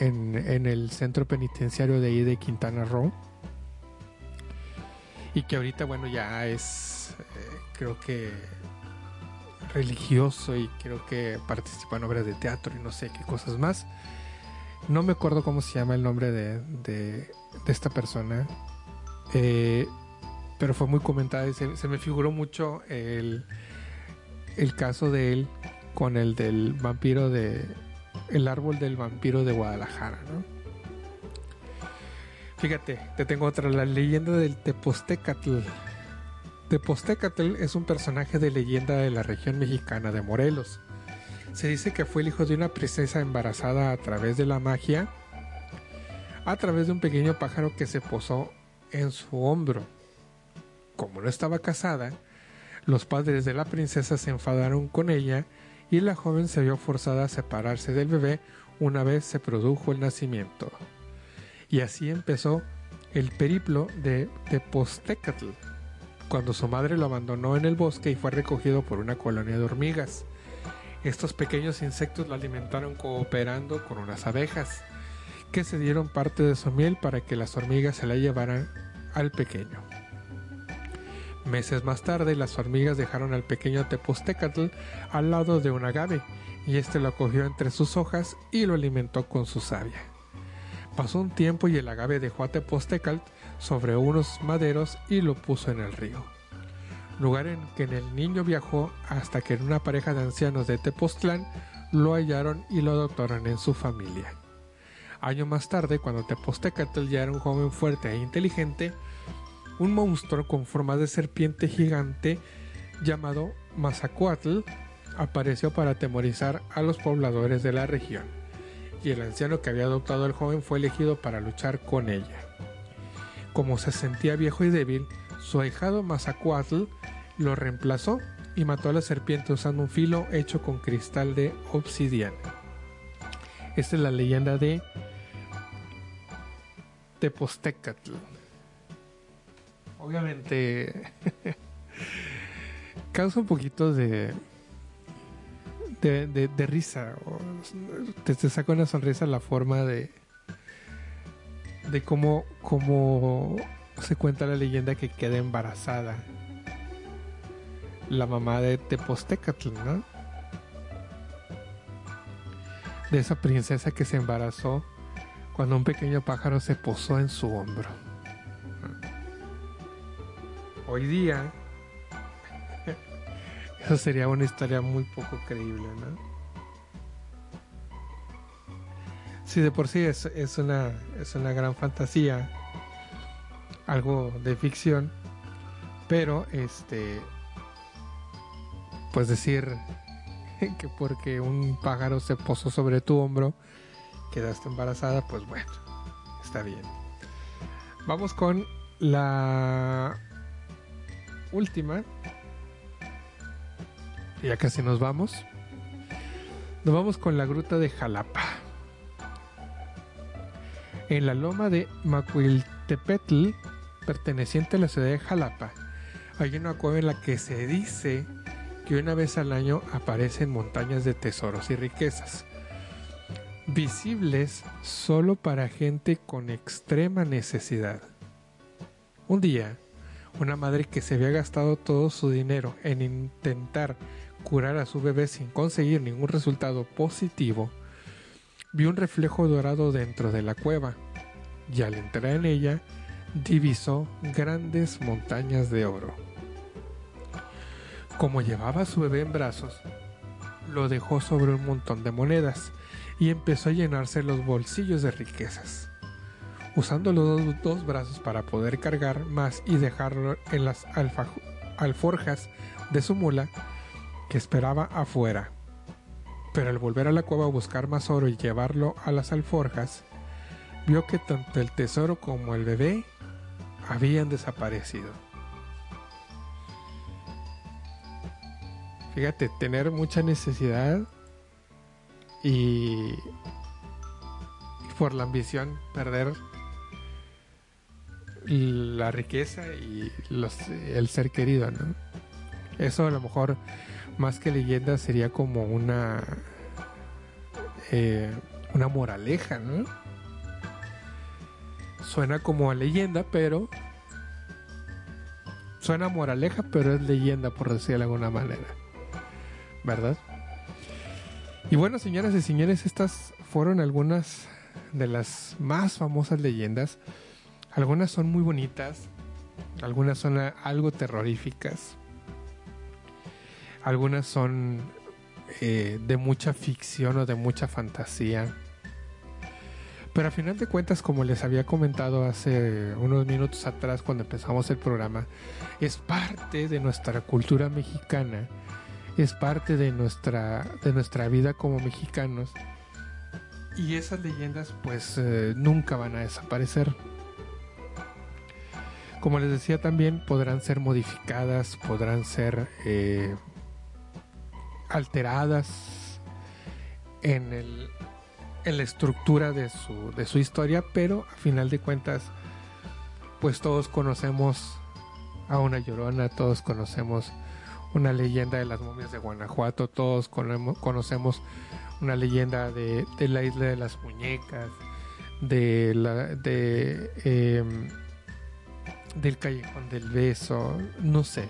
en, en el centro penitenciario de ahí de Quintana Roo y que ahorita bueno ya es eh, creo que religioso y creo que participa en obras de teatro y no sé qué cosas más no me acuerdo cómo se llama el nombre de, de, de esta persona eh, pero fue muy comentada y se, se me figuró mucho el, el caso de él con el del vampiro de el árbol del vampiro de Guadalajara, ¿no? Fíjate, te tengo otra, la leyenda del Tepostecatl. Tepostecatl es un personaje de leyenda de la región mexicana de Morelos. Se dice que fue el hijo de una princesa embarazada a través de la magia, a través de un pequeño pájaro que se posó en su hombro. Como no estaba casada, los padres de la princesa se enfadaron con ella y la joven se vio forzada a separarse del bebé una vez se produjo el nacimiento. Y así empezó el periplo de Tepostecatl, cuando su madre lo abandonó en el bosque y fue recogido por una colonia de hormigas. Estos pequeños insectos lo alimentaron cooperando con unas abejas, que se dieron parte de su miel para que las hormigas se la llevaran al pequeño. Meses más tarde, las hormigas dejaron al pequeño Tepostecatl al lado de un agave, y este lo cogió entre sus hojas y lo alimentó con su savia. Pasó un tiempo y el agave dejó a Tepostecatl sobre unos maderos y lo puso en el río. Lugar en que el niño viajó hasta que una pareja de ancianos de Tepoztlán lo hallaron y lo adoptaron en su familia. Año más tarde, cuando Tepostecatl ya era un joven fuerte e inteligente, un monstruo con forma de serpiente gigante llamado Mazacuatl apareció para atemorizar a los pobladores de la región, y el anciano que había adoptado al joven fue elegido para luchar con ella. Como se sentía viejo y débil, su ahijado Mazacuatl lo reemplazó y mató a la serpiente usando un filo hecho con cristal de obsidiana. Esta es la leyenda de Tepostecatl. Obviamente causa un poquito de de, risa. te, te saca una sonrisa la forma de de cómo, cómo se cuenta la leyenda que queda embarazada la mamá de Tepostecatl, ¿no? De esa princesa que se embarazó cuando un pequeño pájaro se posó en su hombro. Hoy día Eso sería una historia muy poco creíble, ¿no? Sí, de por sí es, es, una, es una gran fantasía, algo de ficción, pero este, pues decir que porque un pájaro se posó sobre tu hombro, quedaste embarazada, pues bueno, está bien. Vamos con la última. Ya casi nos vamos. Nos vamos con la gruta de Jalapa. En la loma de Macuiltepetl, perteneciente a la ciudad de Jalapa, hay una cueva en la que se dice que una vez al año aparecen montañas de tesoros y riquezas, visibles solo para gente con extrema necesidad. Un día, una madre que se había gastado todo su dinero en intentar curar a su bebé sin conseguir ningún resultado positivo, vio un reflejo dorado dentro de la cueva y al entrar en ella divisó grandes montañas de oro. Como llevaba a su bebé en brazos, lo dejó sobre un montón de monedas y empezó a llenarse los bolsillos de riquezas, usando los dos, dos brazos para poder cargar más y dejarlo en las alforjas de su mula que esperaba afuera. Pero al volver a la cueva a buscar más oro y llevarlo a las alforjas, vio que tanto el tesoro como el bebé habían desaparecido. Fíjate, tener mucha necesidad y por la ambición perder la riqueza y los, el ser querido, ¿no? Eso a lo mejor más que leyenda sería como una eh, una moraleja, ¿no? Suena como a leyenda, pero suena a moraleja, pero es leyenda por decirlo de alguna manera, ¿verdad? Y bueno, señoras y señores, estas fueron algunas de las más famosas leyendas. Algunas son muy bonitas, algunas son algo terroríficas, algunas son eh, de mucha ficción o de mucha fantasía. Pero a final de cuentas, como les había comentado hace unos minutos atrás cuando empezamos el programa, es parte de nuestra cultura mexicana, es parte de nuestra, de nuestra vida como mexicanos. Y esas leyendas pues eh, nunca van a desaparecer. Como les decía también, podrán ser modificadas, podrán ser eh, alteradas en, el, en la estructura de su, de su historia, pero a final de cuentas, pues todos conocemos a una llorona, todos conocemos una leyenda de las momias de Guanajuato, todos conocemos una leyenda de, de la isla de las muñecas, de la de em, del callejón del beso, no sé.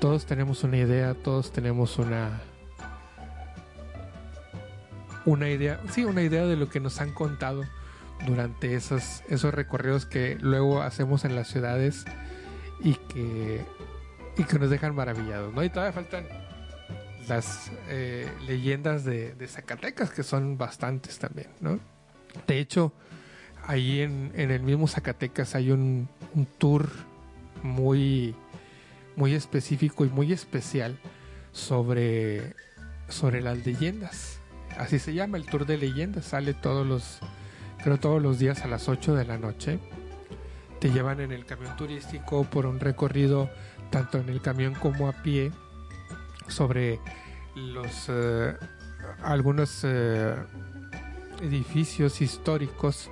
Todos tenemos una idea, todos tenemos una una idea, sí, una idea de lo que nos han contado durante esos esos recorridos que luego hacemos en las ciudades y que y que nos dejan maravillados, ¿no? Y todavía faltan las eh, leyendas de, de Zacatecas, que son bastantes también, ¿no? De hecho, ahí en, en el mismo Zacatecas hay un, un tour muy, muy específico y muy especial sobre, sobre las leyendas. Así se llama el tour de leyendas. Sale todos los, creo todos los días a las 8 de la noche. Te llevan en el camión turístico por un recorrido tanto en el camión como a pie sobre los eh, algunos eh, edificios históricos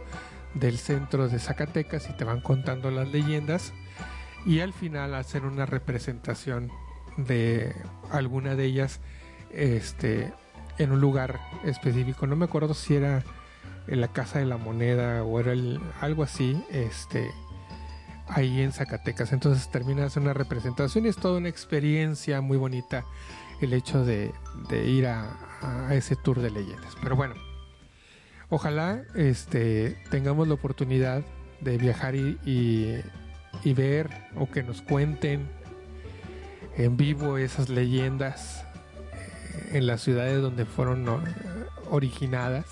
del centro de Zacatecas y te van contando las leyendas y al final hacen una representación de alguna de ellas este en un lugar específico. No me acuerdo si era en la casa de la moneda o era el- algo así este ahí en Zacatecas. Entonces termina hacer una representación y es toda una experiencia muy bonita el hecho de, ir a, ese tour de leyendas. Pero bueno ojalá este tengamos la oportunidad de viajar y- y ver o que nos cuenten en vivo esas leyendas eh, en las ciudades donde fueron originadas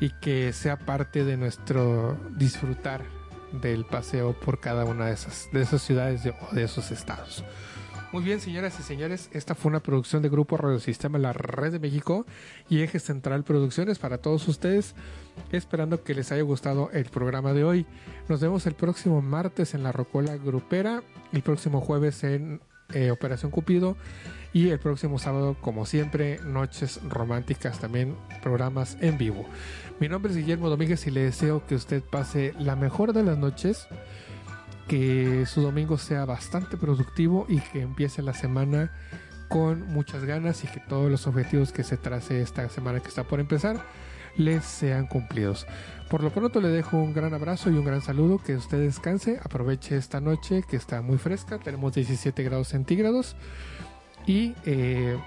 y que sea parte de nuestro disfrutar del paseo por cada una de esas, de esas ciudades de- o de esos estados. Muy bien, señoras y señores, esta fue una producción de Grupo Radio Sistema La Red de México y Eje Central Producciones para todos ustedes, esperando que les haya gustado el programa de hoy. Nos vemos el próximo martes en la Rocola Grupera, el próximo jueves en eh, Operación Cupido y el próximo sábado, como siempre, Noches Románticas, también programas en vivo. Mi nombre es Guillermo Domínguez y le deseo que usted pase la mejor de las noches que su domingo sea bastante productivo y que empiece la semana con muchas ganas y que todos los objetivos que se trace esta semana que está por empezar les sean cumplidos. Por lo pronto le dejo un gran abrazo y un gran saludo, que usted descanse, aproveche esta noche que está muy fresca, tenemos 17 grados centígrados y eh,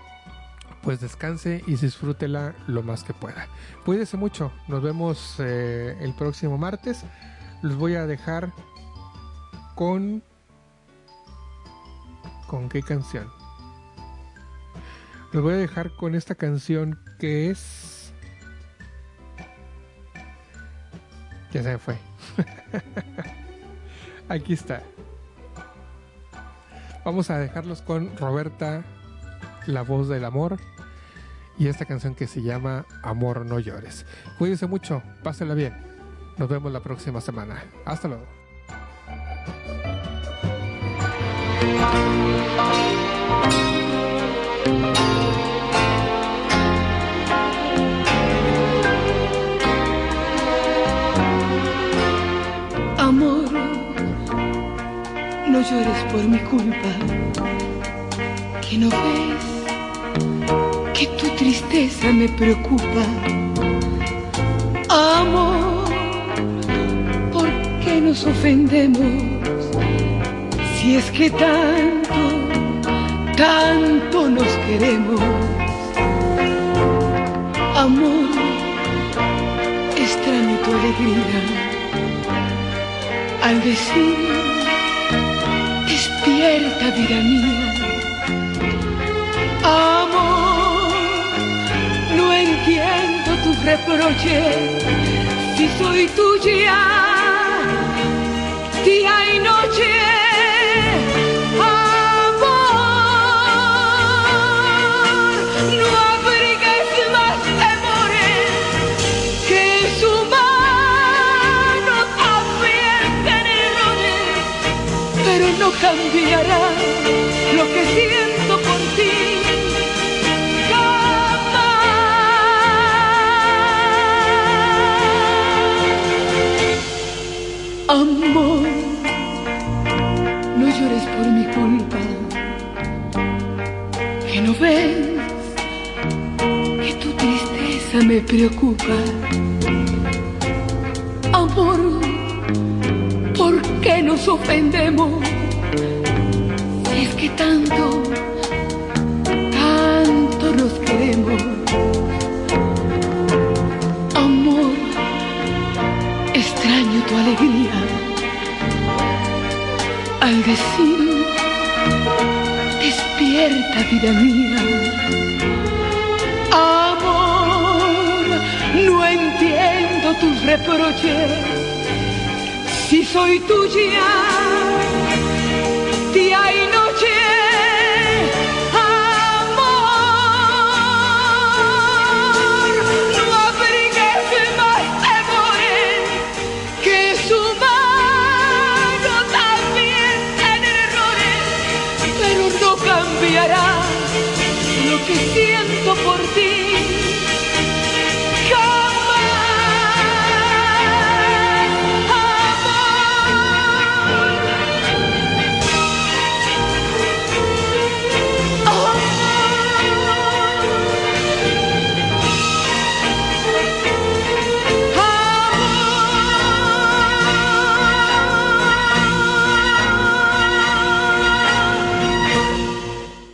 pues descanse y disfrútela lo más que pueda. Cuídese mucho, nos vemos eh, el próximo martes, los voy a dejar con... ¿Con qué canción? Los voy a dejar con esta canción que es... Ya se fue. Aquí está. Vamos a dejarlos con Roberta, la voz del amor, y esta canción que se llama Amor no llores. Cuídense mucho, pásenla bien. Nos vemos la próxima semana. Hasta luego. Llores por mi culpa, que no ves que tu tristeza me preocupa. Amor, ¿por qué nos ofendemos? Si es que tanto, tanto nos queremos. Amor, extraño tu alegría al decir, despierta vida mía. Amor, no entiendo tus reproches, si soy tuya, día y noche. No cambiará lo que siento por ti. Amor, no llores por mi culpa, que no ves que tu tristeza me preocupa. Amor, ¿por qué nos ofendemos? Tu alegría al decir, despierta vida mía. Amor, no entiendo tus reproches. Si soy tuya,